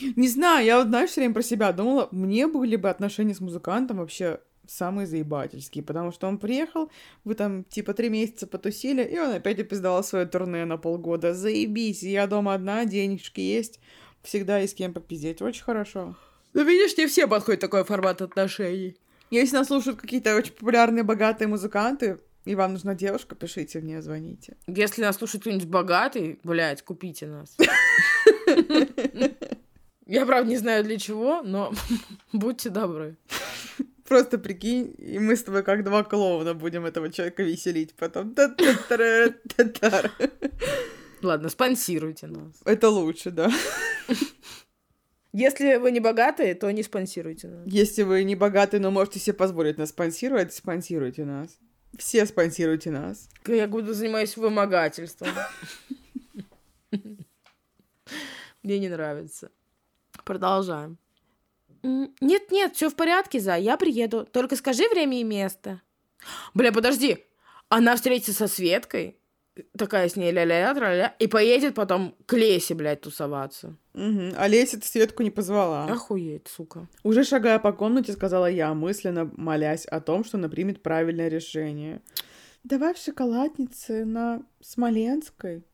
Не знаю, я вот, знаешь, все время про себя думала, мне были бы отношения с музыкантом вообще самые заебательские, потому что он приехал, вы там типа три месяца потусили, и он опять опиздал свое турне на полгода. Заебись, я дома одна, денежки есть, всегда есть с кем попиздеть, очень хорошо. Ну, видишь, не все подходит такой формат отношений. Если нас слушают какие-то очень популярные, богатые музыканты, и вам нужна девушка, пишите мне, звоните. Если нас слушает кто-нибудь богатый, блядь, купите нас. Я, правда, не знаю для чего, но будьте добры. Просто прикинь, и мы с тобой как два клоуна будем этого человека веселить потом. Ладно, спонсируйте нас. Это лучше, да. Если вы не богатые, то не спонсируйте нас. Если вы не богаты, но можете себе позволить нас спонсировать, спонсируйте нас. Все спонсируйте нас. Я буду занимаюсь вымогательством. Мне не нравится. Продолжаем. Нет-нет, все в порядке, За, я приеду. Только скажи время и место. Бля, подожди. Она встретится со Светкой, такая с ней ля-ля-ля, тра-ля, и поедет потом к Лесе, блядь, тусоваться. Угу. А Леся Светку не позвала. Охуеть, сука. Уже шагая по комнате, сказала я, мысленно молясь о том, что она примет правильное решение. Давай в шоколаднице на Смоленской.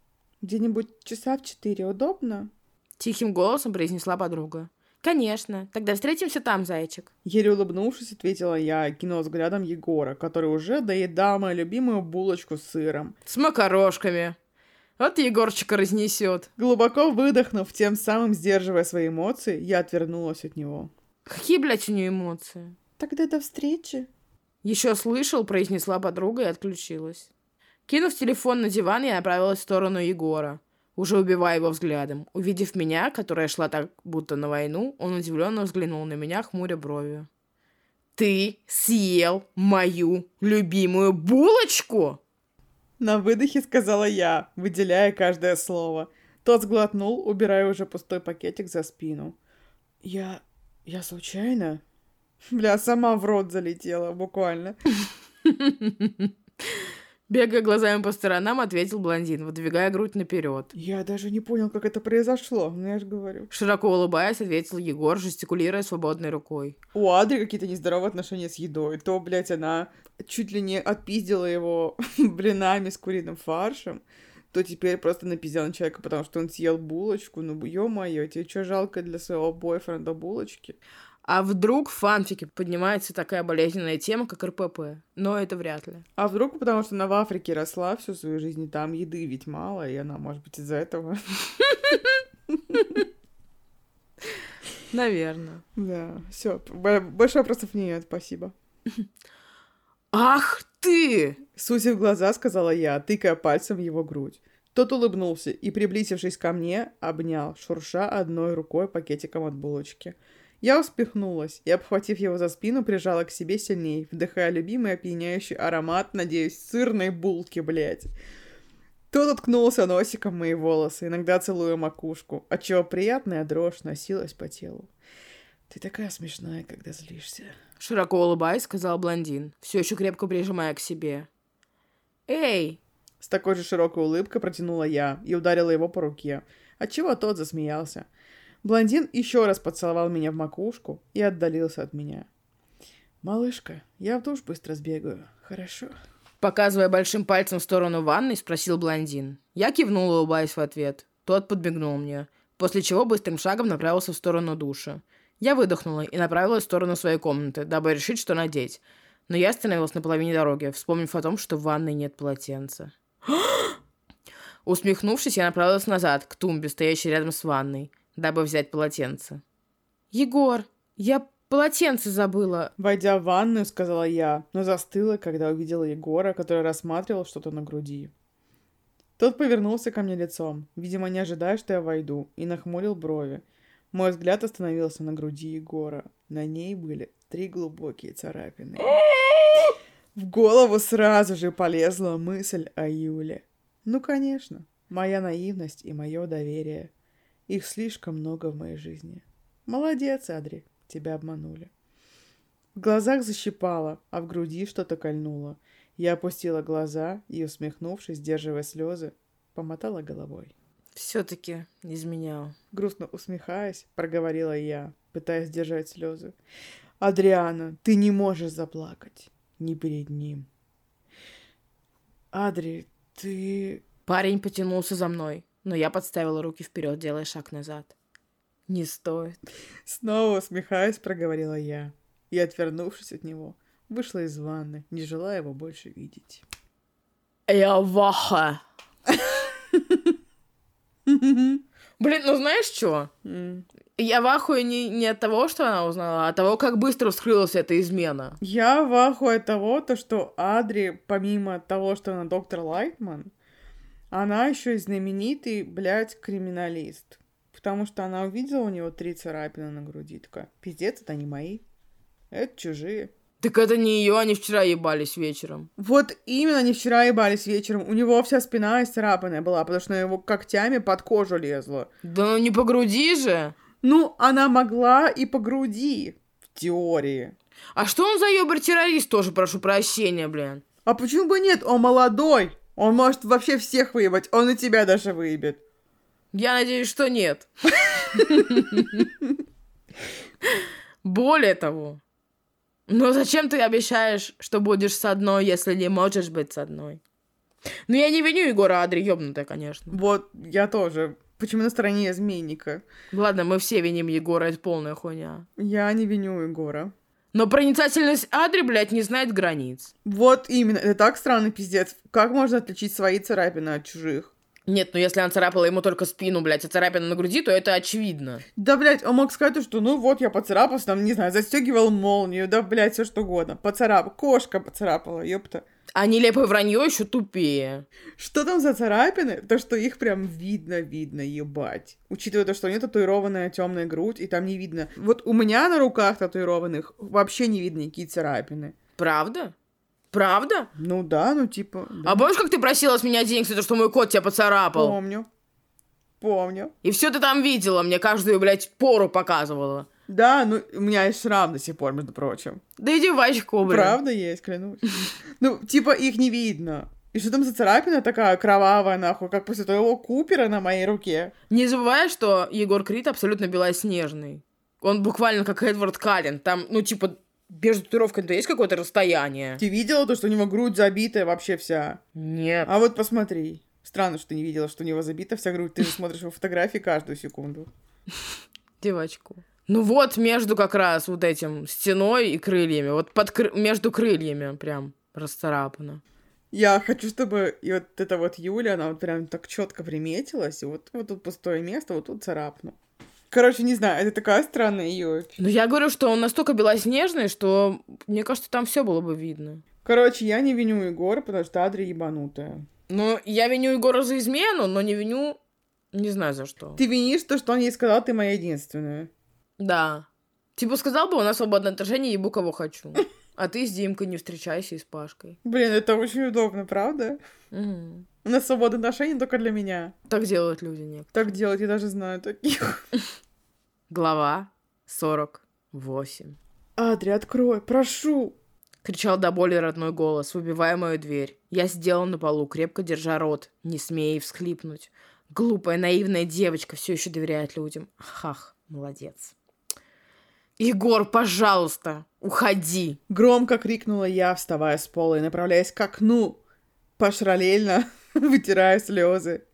Где-нибудь часа в четыре. Удобно? Тихим голосом произнесла подруга. Конечно. Тогда встретимся там, зайчик. Еле улыбнувшись, ответила я, и кинула взглядом Егора, который уже доедал мою любимую булочку с сыром. С макарошками. Вот Егорчика разнесет. Глубоко выдохнув, тем самым сдерживая свои эмоции, я отвернулась от него. Какие, блядь, у нее эмоции? Тогда до встречи. Еще слышал, произнесла подруга и отключилась. Кинув телефон на диван, я направилась в сторону Егора, уже убивая его взглядом. Увидев меня, которая шла так, будто на войну, он удивленно взглянул на меня, хмуря брови. «Ты съел мою любимую булочку?» На выдохе сказала я, выделяя каждое слово. Тот сглотнул, убирая уже пустой пакетик за спину. Я... я случайно? Бля, сама в рот залетела, буквально. Бегая глазами по сторонам, ответил блондин, выдвигая грудь наперед. Я даже не понял, как это произошло, ну я же говорю. Широко улыбаясь, ответил Егор, жестикулируя свободной рукой. У Адри какие-то нездоровые отношения с едой. То, блядь, она чуть ли не отпиздила его блинами с куриным фаршем, то теперь просто напиздила на человека, потому что он съел булочку. Ну, ё-моё, тебе что, жалко для своего бойфренда булочки? А вдруг в фанфике поднимается такая болезненная тема, как РПП? Но это вряд ли. А вдруг потому, что она в Африке росла всю свою жизнь, и там еды ведь мало, и она, может быть, из-за этого. Наверное. Да, все. Больше вопросов нет, спасибо. Ах ты! Сузив глаза, сказала я, тыкая пальцем в его грудь. Тот улыбнулся и, приблизившись ко мне, обнял, шурша одной рукой пакетиком от булочки. Я успехнулась и, обхватив его за спину, прижала к себе сильней, вдыхая любимый опьяняющий аромат, надеюсь, сырной булки, блядь. Тот уткнулся носиком в мои волосы, иногда целуя макушку, отчего приятная дрожь носилась по телу. Ты такая смешная, когда злишься. Широко улыбаясь, сказал блондин, все еще крепко прижимая к себе. Эй! С такой же широкой улыбкой протянула я и ударила его по руке, отчего тот засмеялся. Блондин еще раз поцеловал меня в макушку и отдалился от меня. Малышка, я в душ быстро сбегаю, хорошо? Показывая большим пальцем в сторону ванной, спросил блондин. Я кивнула, улыбаясь в ответ. Тот подбегнул мне, после чего быстрым шагом направился в сторону душа. Я выдохнула и направилась в сторону своей комнаты, дабы решить, что надеть. Но я остановилась на половине дороги, вспомнив о том, что в ванной нет полотенца. Усмехнувшись, я направилась назад, к тумбе, стоящей рядом с ванной, дабы взять полотенце. «Егор, я полотенце забыла!» Войдя в ванную, сказала я, но застыла, когда увидела Егора, который рассматривал что-то на груди. Тот повернулся ко мне лицом, видимо, не ожидая, что я войду, и нахмурил брови. Мой взгляд остановился на груди Егора. На ней были три глубокие царапины. В голову сразу же полезла мысль о Юле. Ну, конечно, моя наивность и мое доверие. Их слишком много в моей жизни. Молодец, Адри, тебя обманули. В глазах защипало, а в груди что-то кольнуло. Я опустила глаза и, усмехнувшись, сдерживая слезы, помотала головой. Все-таки изменял. Грустно усмехаясь, проговорила я, пытаясь сдержать слезы. Адриана, ты не можешь заплакать. Не перед ним. Адри, ты... Парень потянулся за мной, но я подставила руки вперед, делая шаг назад. Не стоит. Снова усмехаясь, проговорила я. И, отвернувшись от него, вышла из ванны, не желая его больше видеть. Я ваха. Блин, ну знаешь что? Я в ахуе не, не от того, что она узнала, а от того, как быстро вскрылась эта измена. Я в ахуе от того, то, что Адри, помимо того, что она доктор Лайтман, она еще и знаменитый, блядь, криминалист. Потому что она увидела у него три царапины на груди. Такая, пиздец, это не мои. Это чужие. Так это не ее, они вчера ебались вечером. Вот именно они вчера ебались вечером. У него вся спина исцарапанная была, потому что его когтями под кожу лезла. Да ну не по груди же. Ну, она могла и по груди, в теории. А что он за ёбар-террорист тоже, прошу прощения, блин? А почему бы нет? Он молодой. Он может вообще всех выебать. Он и тебя даже выебет. Я надеюсь, что нет. Более того, но зачем ты обещаешь, что будешь с одной, если не можешь быть с одной? Ну, я не виню Егора Адри, ёбнутая, конечно. Вот, я тоже. Почему на стороне изменника? Ладно, мы все виним Егора, это полная хуйня. Я не виню Егора. Но проницательность Адри, блядь, не знает границ. Вот именно, это так странно, пиздец. Как можно отличить свои царапины от чужих? Нет, ну если она царапала ему только спину, блядь, а царапина на груди, то это очевидно. Да, блядь, он мог сказать, что ну вот я поцарапался, там, не знаю, застегивал молнию, да, блядь, все что угодно. Поцарапал, кошка поцарапала, ёпта. А нелепое вранье еще тупее. Что там за царапины? То, что их прям видно-видно, ебать. Учитывая то, что у нее татуированная темная грудь, и там не видно. Вот у меня на руках татуированных вообще не видно никакие царапины. Правда? Правда? Ну да, ну типа... Да. А помнишь, как ты просила с меня денег за то, что мой кот тебя поцарапал? Помню. Помню. И все ты там видела, мне каждую, блядь, пору показывала. Да, ну, у меня есть шрам до сих пор, между прочим. Да иди в очко, блин. Правда есть, клянусь. Ну, типа, их не видно. И что там за царапина такая кровавая, нахуй, как после твоего Купера на моей руке? Не забывай, что Егор Крид абсолютно белоснежный. Он буквально как Эдвард Каллен. Там, ну, типа, между татуировками-то есть какое-то расстояние. Ты видела то, что у него грудь забитая вообще вся? Нет. А вот посмотри. Странно, что ты не видела, что у него забита вся грудь. Ты же смотришь его фотографии каждую секунду. Девочку. Ну вот между как раз вот этим стеной и крыльями. Вот под кры... между крыльями прям расцарапано. Я хочу, чтобы и вот эта вот Юля, она вот прям так четко приметилась, и вот, вот тут пустое место, вот тут царапну. Короче, не знаю, это такая странная ее. Ну, я говорю, что он настолько белоснежный, что, мне кажется, там все было бы видно. Короче, я не виню Егора, потому что Адри ебанутая. Ну, я виню Егора за измену, но не виню... Не знаю за что. Ты винишь то, что он ей сказал, ты моя единственная. Да. Типа сказал бы, у нас свободное отношение, ебу кого хочу. А ты с Димкой не встречайся и с Пашкой. Блин, это очень удобно, правда? Угу. У нас свободное отношение только для меня. Так делают люди некоторые. Так делать, я даже знаю таких. Глава 48. Адри, открой, прошу. Кричал до боли родной голос, выбивая мою дверь. Я сидела на полу, крепко держа рот, не смея всхлипнуть. Глупая, наивная девочка все еще доверяет людям. Хах, молодец. Егор, пожалуйста, Уходи. Громко крикнула я, вставая с пола и направляясь к окну, пашралельно вытирая слезы.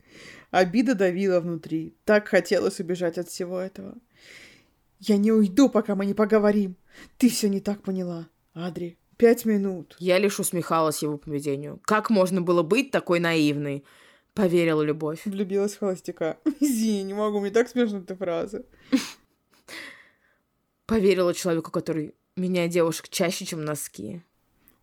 Обида давила внутри. Так хотелось убежать от всего этого. Я не уйду, пока мы не поговорим. Ты все не так поняла, Адри. Пять минут. Я лишь усмехалась его поведению. Как можно было быть такой наивной? Поверила любовь. Влюбилась в холостяка. Извини, не могу, мне так смешно эта фраза. Поверила человеку, который меняет девушек чаще, чем носки.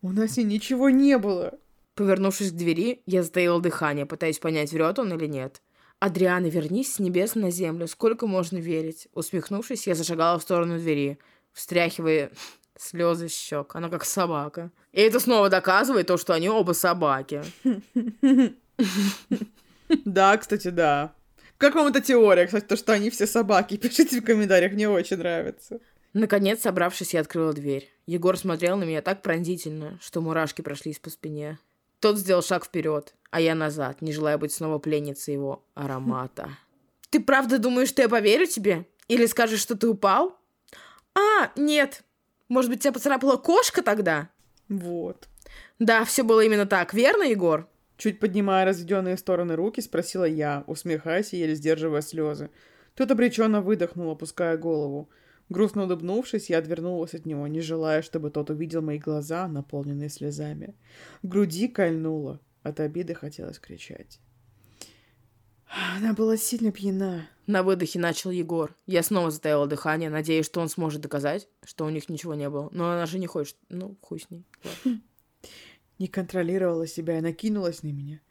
У нас и ничего не было. Повернувшись к двери, я затаила дыхание, пытаясь понять, врет он или нет. «Адриана, вернись с небес на землю. Сколько можно верить?» Усмехнувшись, я зашагала в сторону двери, встряхивая слезы с щек. Она как собака. И это снова доказывает то, что они оба собаки. Да, кстати, да. Как вам эта теория, кстати, то, что они все собаки? Пишите в комментариях, мне очень нравится. Наконец, собравшись, я открыла дверь. Егор смотрел на меня так пронзительно, что мурашки прошлись по спине. Тот сделал шаг вперед, а я назад, не желая быть снова пленницей его аромата. «Ты правда думаешь, что я поверю тебе? Или скажешь, что ты упал?» «А, нет. Может быть, тебя поцарапала кошка тогда?» Вот. «Да, все было именно так, верно, Егор?» Чуть поднимая разведенные стороны руки, спросила я, усмехаясь и еле сдерживая слезы. Тот обреченно выдохнул, опуская голову. Грустно улыбнувшись, я отвернулась от него, не желая, чтобы тот увидел мои глаза, наполненные слезами. В груди кольнуло. От обиды хотелось кричать. Она была сильно пьяна. На выдохе начал Егор. Я снова затаила дыхание, надеясь, что он сможет доказать, что у них ничего не было. Но она же не хочет. Ну, хуй с ней. Не контролировала себя и накинулась на меня.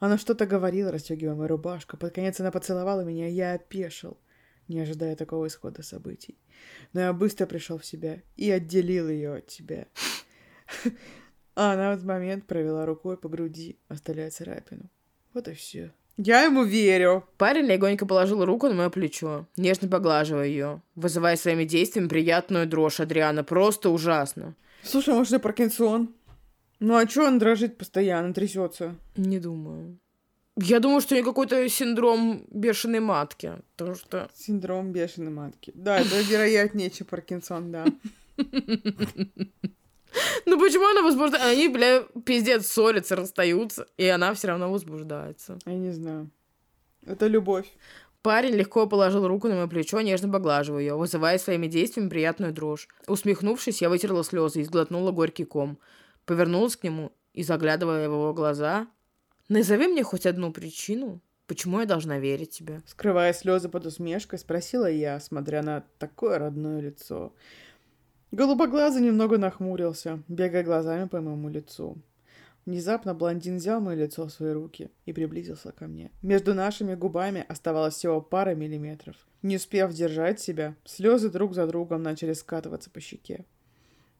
Она что-то говорила, расстегивая мою рубашку. Под конец она поцеловала меня, и я опешил не ожидая такого исхода событий. Но я быстро пришел в себя и отделил ее от тебя. А она в этот момент провела рукой по груди, оставляя царапину. Вот и все. Я ему верю. Парень легонько положил руку на мое плечо, нежно поглаживая ее, вызывая своими действиями приятную дрожь Адриана. Просто ужасно. Слушай, а может, и Паркинсон? Ну а что он дрожит постоянно, трясется? Не думаю. Я думаю, что у нее какой-то синдром бешеной матки, потому что... Синдром бешеной матки. Да, это вероятнее, чем Паркинсон, да. Ну почему она возбуждается? Они, бля, пиздец, ссорятся, расстаются, и она все равно возбуждается. Я не знаю. Это любовь. Парень легко положил руку на мое плечо, нежно поглаживая ее, вызывая своими действиями приятную дрожь. Усмехнувшись, я вытерла слезы и сглотнула горький ком. Повернулась к нему и, заглядывая в его глаза, Назови мне хоть одну причину, почему я должна верить тебе. Скрывая слезы под усмешкой, спросила я, смотря на такое родное лицо. Голубоглазый немного нахмурился, бегая глазами по моему лицу. Внезапно блондин взял мое лицо в свои руки и приблизился ко мне. Между нашими губами оставалось всего пара миллиметров. Не успев держать себя, слезы друг за другом начали скатываться по щеке.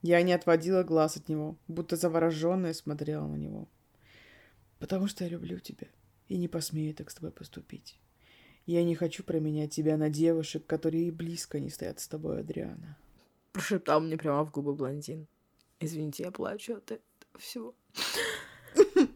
Я не отводила глаз от него, будто завороженная смотрела на него. Потому что я люблю тебя и не посмею так с тобой поступить. Я не хочу променять тебя на девушек, которые и близко не стоят с тобой, Адриана. Прошептал мне прямо в губы блондин. Извините, я плачу от этого всего.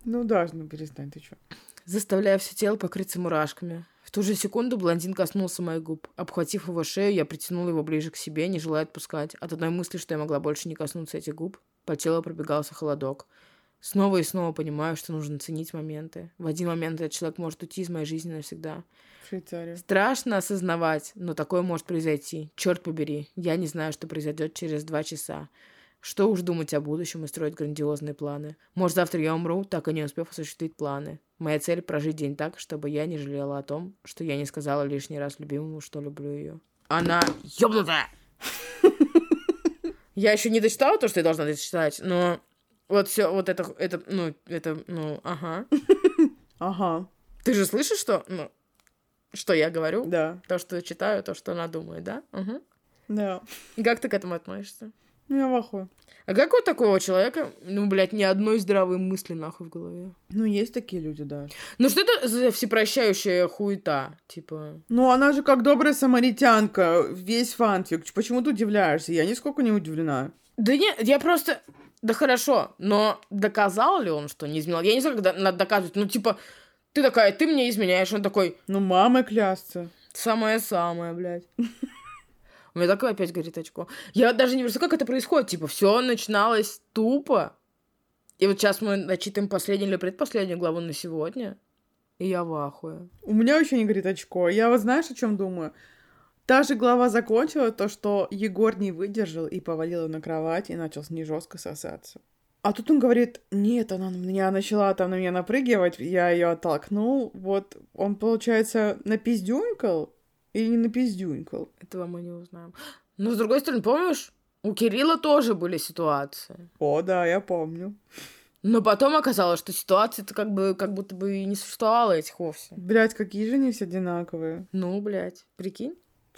Ну да, ну перестань, ты чё? Заставляя все тело покрыться мурашками. В ту же секунду блондин коснулся моих губ. Обхватив его шею, я притянула его ближе к себе, не желая отпускать. От одной мысли, что я могла больше не коснуться этих губ, по телу пробегался холодок. Снова и снова понимаю, что нужно ценить моменты. В один момент этот человек может уйти из моей жизни навсегда. Швейцария. Страшно осознавать, но такое может произойти. Черт побери, я не знаю, что произойдет через два часа. Что уж думать о будущем и строить грандиозные планы. Может, завтра я умру, так и не успев осуществить планы. Моя цель — прожить день так, чтобы я не жалела о том, что я не сказала лишний раз любимому, что люблю ее. Она ёбнутая! Я еще не дочитала то, что я должна дочитать, но вот все, вот это, это, ну, это, ну, ага. Ага. Ты же слышишь, что, ну, что я говорю? Да. То, что читаю, то, что она думает, да? Угу. Да. И как ты к этому относишься? Ну, я в ахуе. А как у такого человека, ну, блядь, ни одной здравой мысли нахуй в голове? Ну, есть такие люди, да. Ну, что это за всепрощающая хуета, типа? Ну, она же как добрая самаритянка, весь фанфик. Почему ты удивляешься? Я нисколько не удивлена. Да нет, я просто... Да хорошо, но доказал ли он, что не изменял? Я не знаю, когда надо доказывать. Ну, типа, ты такая, ты мне изменяешь. Он такой... Ну, мамой клясться. Самое-самое, блядь. У меня так опять горит очко. Я даже не представляю, как это происходит. Типа, все начиналось тупо. И вот сейчас мы начитаем последнюю или предпоследнюю главу на сегодня. И я в ахуе. У меня вообще не горит очко. Я вот знаешь, о чем думаю? Та же глава закончила то, что Егор не выдержал и повалил на кровать и начал с ней жестко сосаться. А тут он говорит, нет, она на меня начала там на меня напрыгивать, я ее оттолкнул. Вот он, получается, напиздюнькал или не напиздюнькал? Этого мы не узнаем. Но, с другой стороны, помнишь, у Кирилла тоже были ситуации. О, да, я помню. Но потом оказалось, что ситуации-то как бы как будто бы и не существовало этих вовсе. Блять, какие же они все одинаковые. Ну, блядь, прикинь.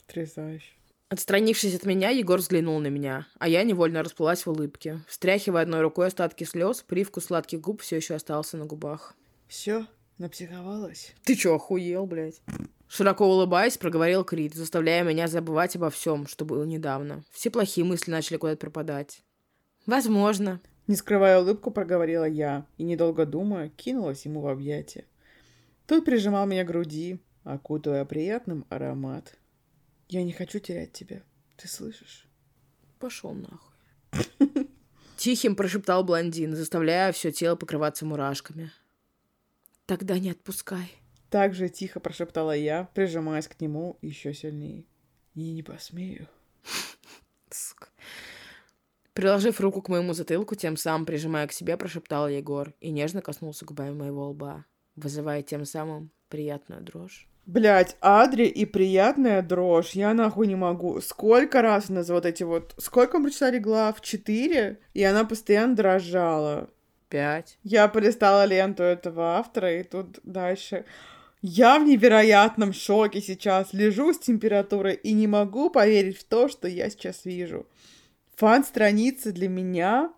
Потрясающе. Отстранившись от меня, Егор взглянул на меня, а я невольно расплылась в улыбке. Встряхивая одной рукой остатки слез, привкус сладких губ все еще остался на губах. Все, напсиховалась. Ты чё, охуел, блядь? Широко улыбаясь, проговорил Крит, заставляя меня забывать обо всем, что было недавно. Все плохие мысли начали куда-то пропадать. Возможно. Не скрывая улыбку, проговорила я, и, недолго думая, кинулась ему в объятия. Тот прижимал меня к груди, окутывая приятным аромат. Я не хочу терять тебя. Ты слышишь? Пошел нахуй. Тихим прошептал блондин, заставляя все тело покрываться мурашками. Тогда не отпускай. Так же тихо прошептала я, прижимаясь к нему еще сильнее. И не посмею. Сука. Приложив руку к моему затылку, тем самым прижимая к себе, прошептал Егор и нежно коснулся губами моего лба, вызывая тем самым приятную дрожь. Блять, Адри и приятная дрожь. Я нахуй не могу. Сколько раз у нас вот эти вот... Сколько мы прочитали глав? Четыре? И она постоянно дрожала. Пять. Я полистала ленту этого автора, и тут дальше... Я в невероятном шоке сейчас. Лежу с температурой и не могу поверить в то, что я сейчас вижу. Фан-страница для меня...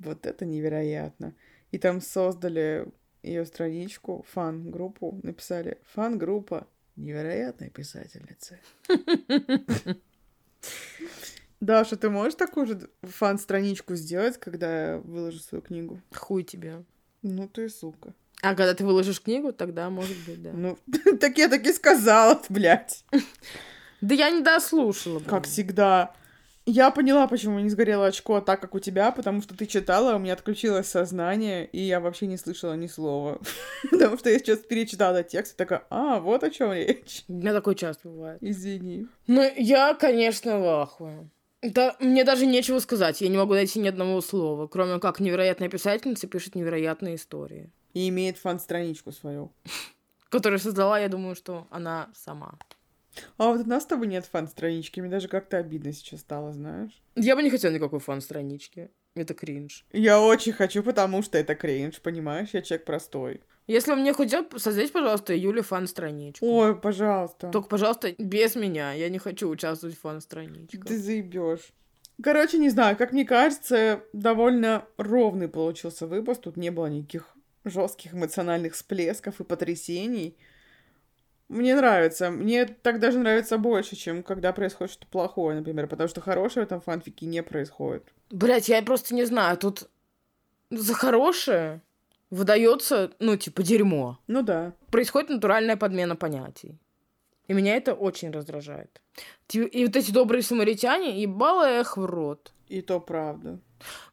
Вот это невероятно. И там создали ее страничку, фан-группу, написали «Фан-группа невероятной писательницы». Даша, ты можешь такую же фан-страничку сделать, когда я выложу свою книгу? Хуй тебе. Ну ты сука. А когда ты выложишь книгу, тогда может быть, да. Ну, так я так и сказала, блядь. Да я не дослушала. Как всегда. Я поняла, почему не сгорело очко так, как у тебя, потому что ты читала, у меня отключилось сознание, и я вообще не слышала ни слова. потому что я сейчас перечитала текст и такая, а, вот о чем речь. У меня такое часто бывает. Извини. Ну, я, конечно, в ахуе. Да, мне даже нечего сказать, я не могу найти ни одного слова, кроме как невероятная писательница пишет невероятные истории. И имеет фан-страничку свою. Которую создала, я думаю, что она сама. А вот у нас с тобой нет фан-странички. Мне даже как-то обидно сейчас стало, знаешь. Я бы не хотела никакой фан-странички. Это кринж. Я очень хочу, потому что это кринж, понимаешь? Я человек простой. Если мне хотят, создайте, пожалуйста, Юле фан-страничку. Ой, пожалуйста. Только, пожалуйста, без меня. Я не хочу участвовать в фан-страничках. Ты заебешь. Короче, не знаю, как мне кажется, довольно ровный получился выпуск. Тут не было никаких жестких эмоциональных всплесков и потрясений. Мне нравится. Мне так даже нравится больше, чем когда происходит что-то плохое, например, потому что хорошее в этом фанфике не происходит. Блять, я просто не знаю, тут за хорошее выдается, ну, типа, дерьмо. Ну да. Происходит натуральная подмена понятий. И меня это очень раздражает. И вот эти добрые самаритяне, ебало их в рот. И то правда.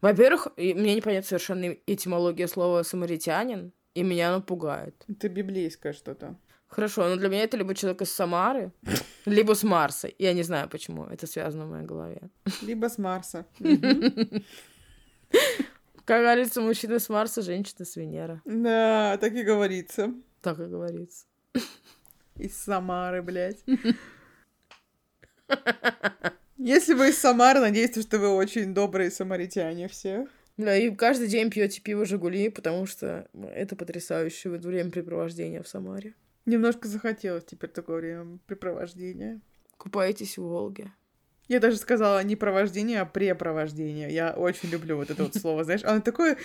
Во-первых, мне непонятна совершенно этимология слова «самаритянин», и меня оно пугает. Это библейское что-то. Хорошо, но для меня это либо человек из Самары, либо с Марса. Я не знаю, почему это связано в моей голове. Либо с Марса. Как говорится, мужчина с Марса, женщина с Венеры. Да, так и говорится. Так и говорится. Из Самары, блядь. Если вы из Самары, надеюсь, что вы очень добрые самаритяне все. Да, и каждый день пьете пиво Жигули, потому что это потрясающее времяпрепровождение в Самаре. Немножко захотелось теперь такое времяпрепровождение. Купаетесь в Волге. Я даже сказала не провождение, а препровождение. Я очень люблю вот это вот слово, знаешь. Оно такое...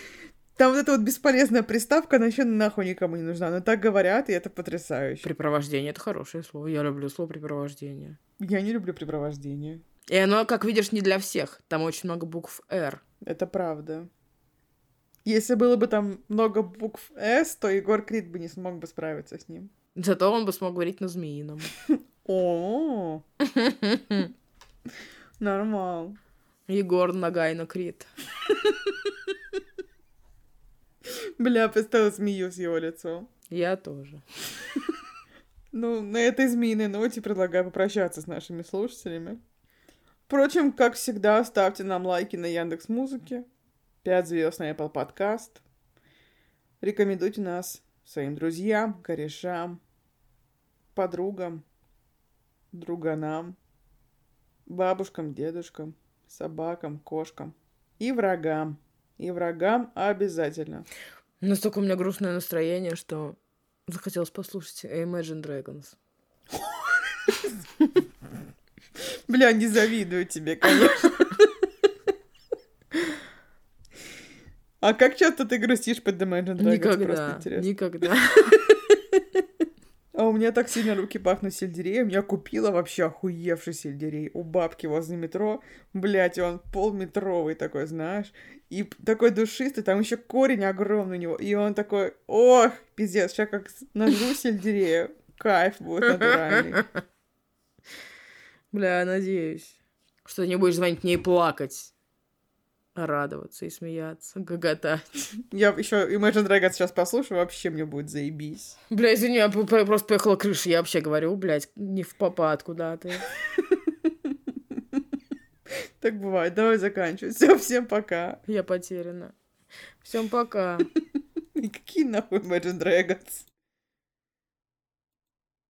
Там вот эта вот бесполезная приставка, она еще нахуй никому не нужна. Но так говорят, и это потрясающе. Препровождение — это хорошее слово. Я люблю слово препровождение. Я не люблю препровождение. И оно, как видишь, не для всех. Там очень много букв «Р». Это правда. Если было бы там много букв «С», то Егор Крид бы не смог бы справиться с ним. Зато он бы смог говорить на змеином. О, Нормал. Егор Нагайна Крит. Бля, представила змею с его лицом. Я тоже. Ну, на этой змеиной ноте предлагаю попрощаться с нашими слушателями. Впрочем, как всегда, ставьте нам лайки на Яндекс Музыке, 5 звезд на Apple Podcast. Рекомендуйте нас своим друзьям, корешам, подругам, друганам, бабушкам, дедушкам, собакам, кошкам и врагам. И врагам обязательно. Настолько у меня грустное настроение, что захотелось послушать Imagine Dragons. Бля, не завидую тебе, конечно. А как часто ты грустишь под Imagine Dragons? Просто Никогда. интересно. Никогда. А у меня так сильно руки пахнут сельдереем. Я купила вообще охуевший сельдерей у бабки возле метро. Блять, он полметровый такой, знаешь. И такой душистый, там еще корень огромный у него. И он такой, ох, пиздец, сейчас как нажру сельдерея. Кайф будет натуральный. Бля, надеюсь, что ты не будешь звонить мне и плакать. Радоваться и смеяться, гоготать. Я еще Imagine Dragons сейчас послушаю, вообще мне будет заебись. Бля, извини, я просто поехала крыша. Я вообще говорю, блядь, не в попад куда ты. Так бывает. Давай заканчивать. Все, всем пока. Я потеряна. Всем пока. Какие нахуй Imagine Dragons?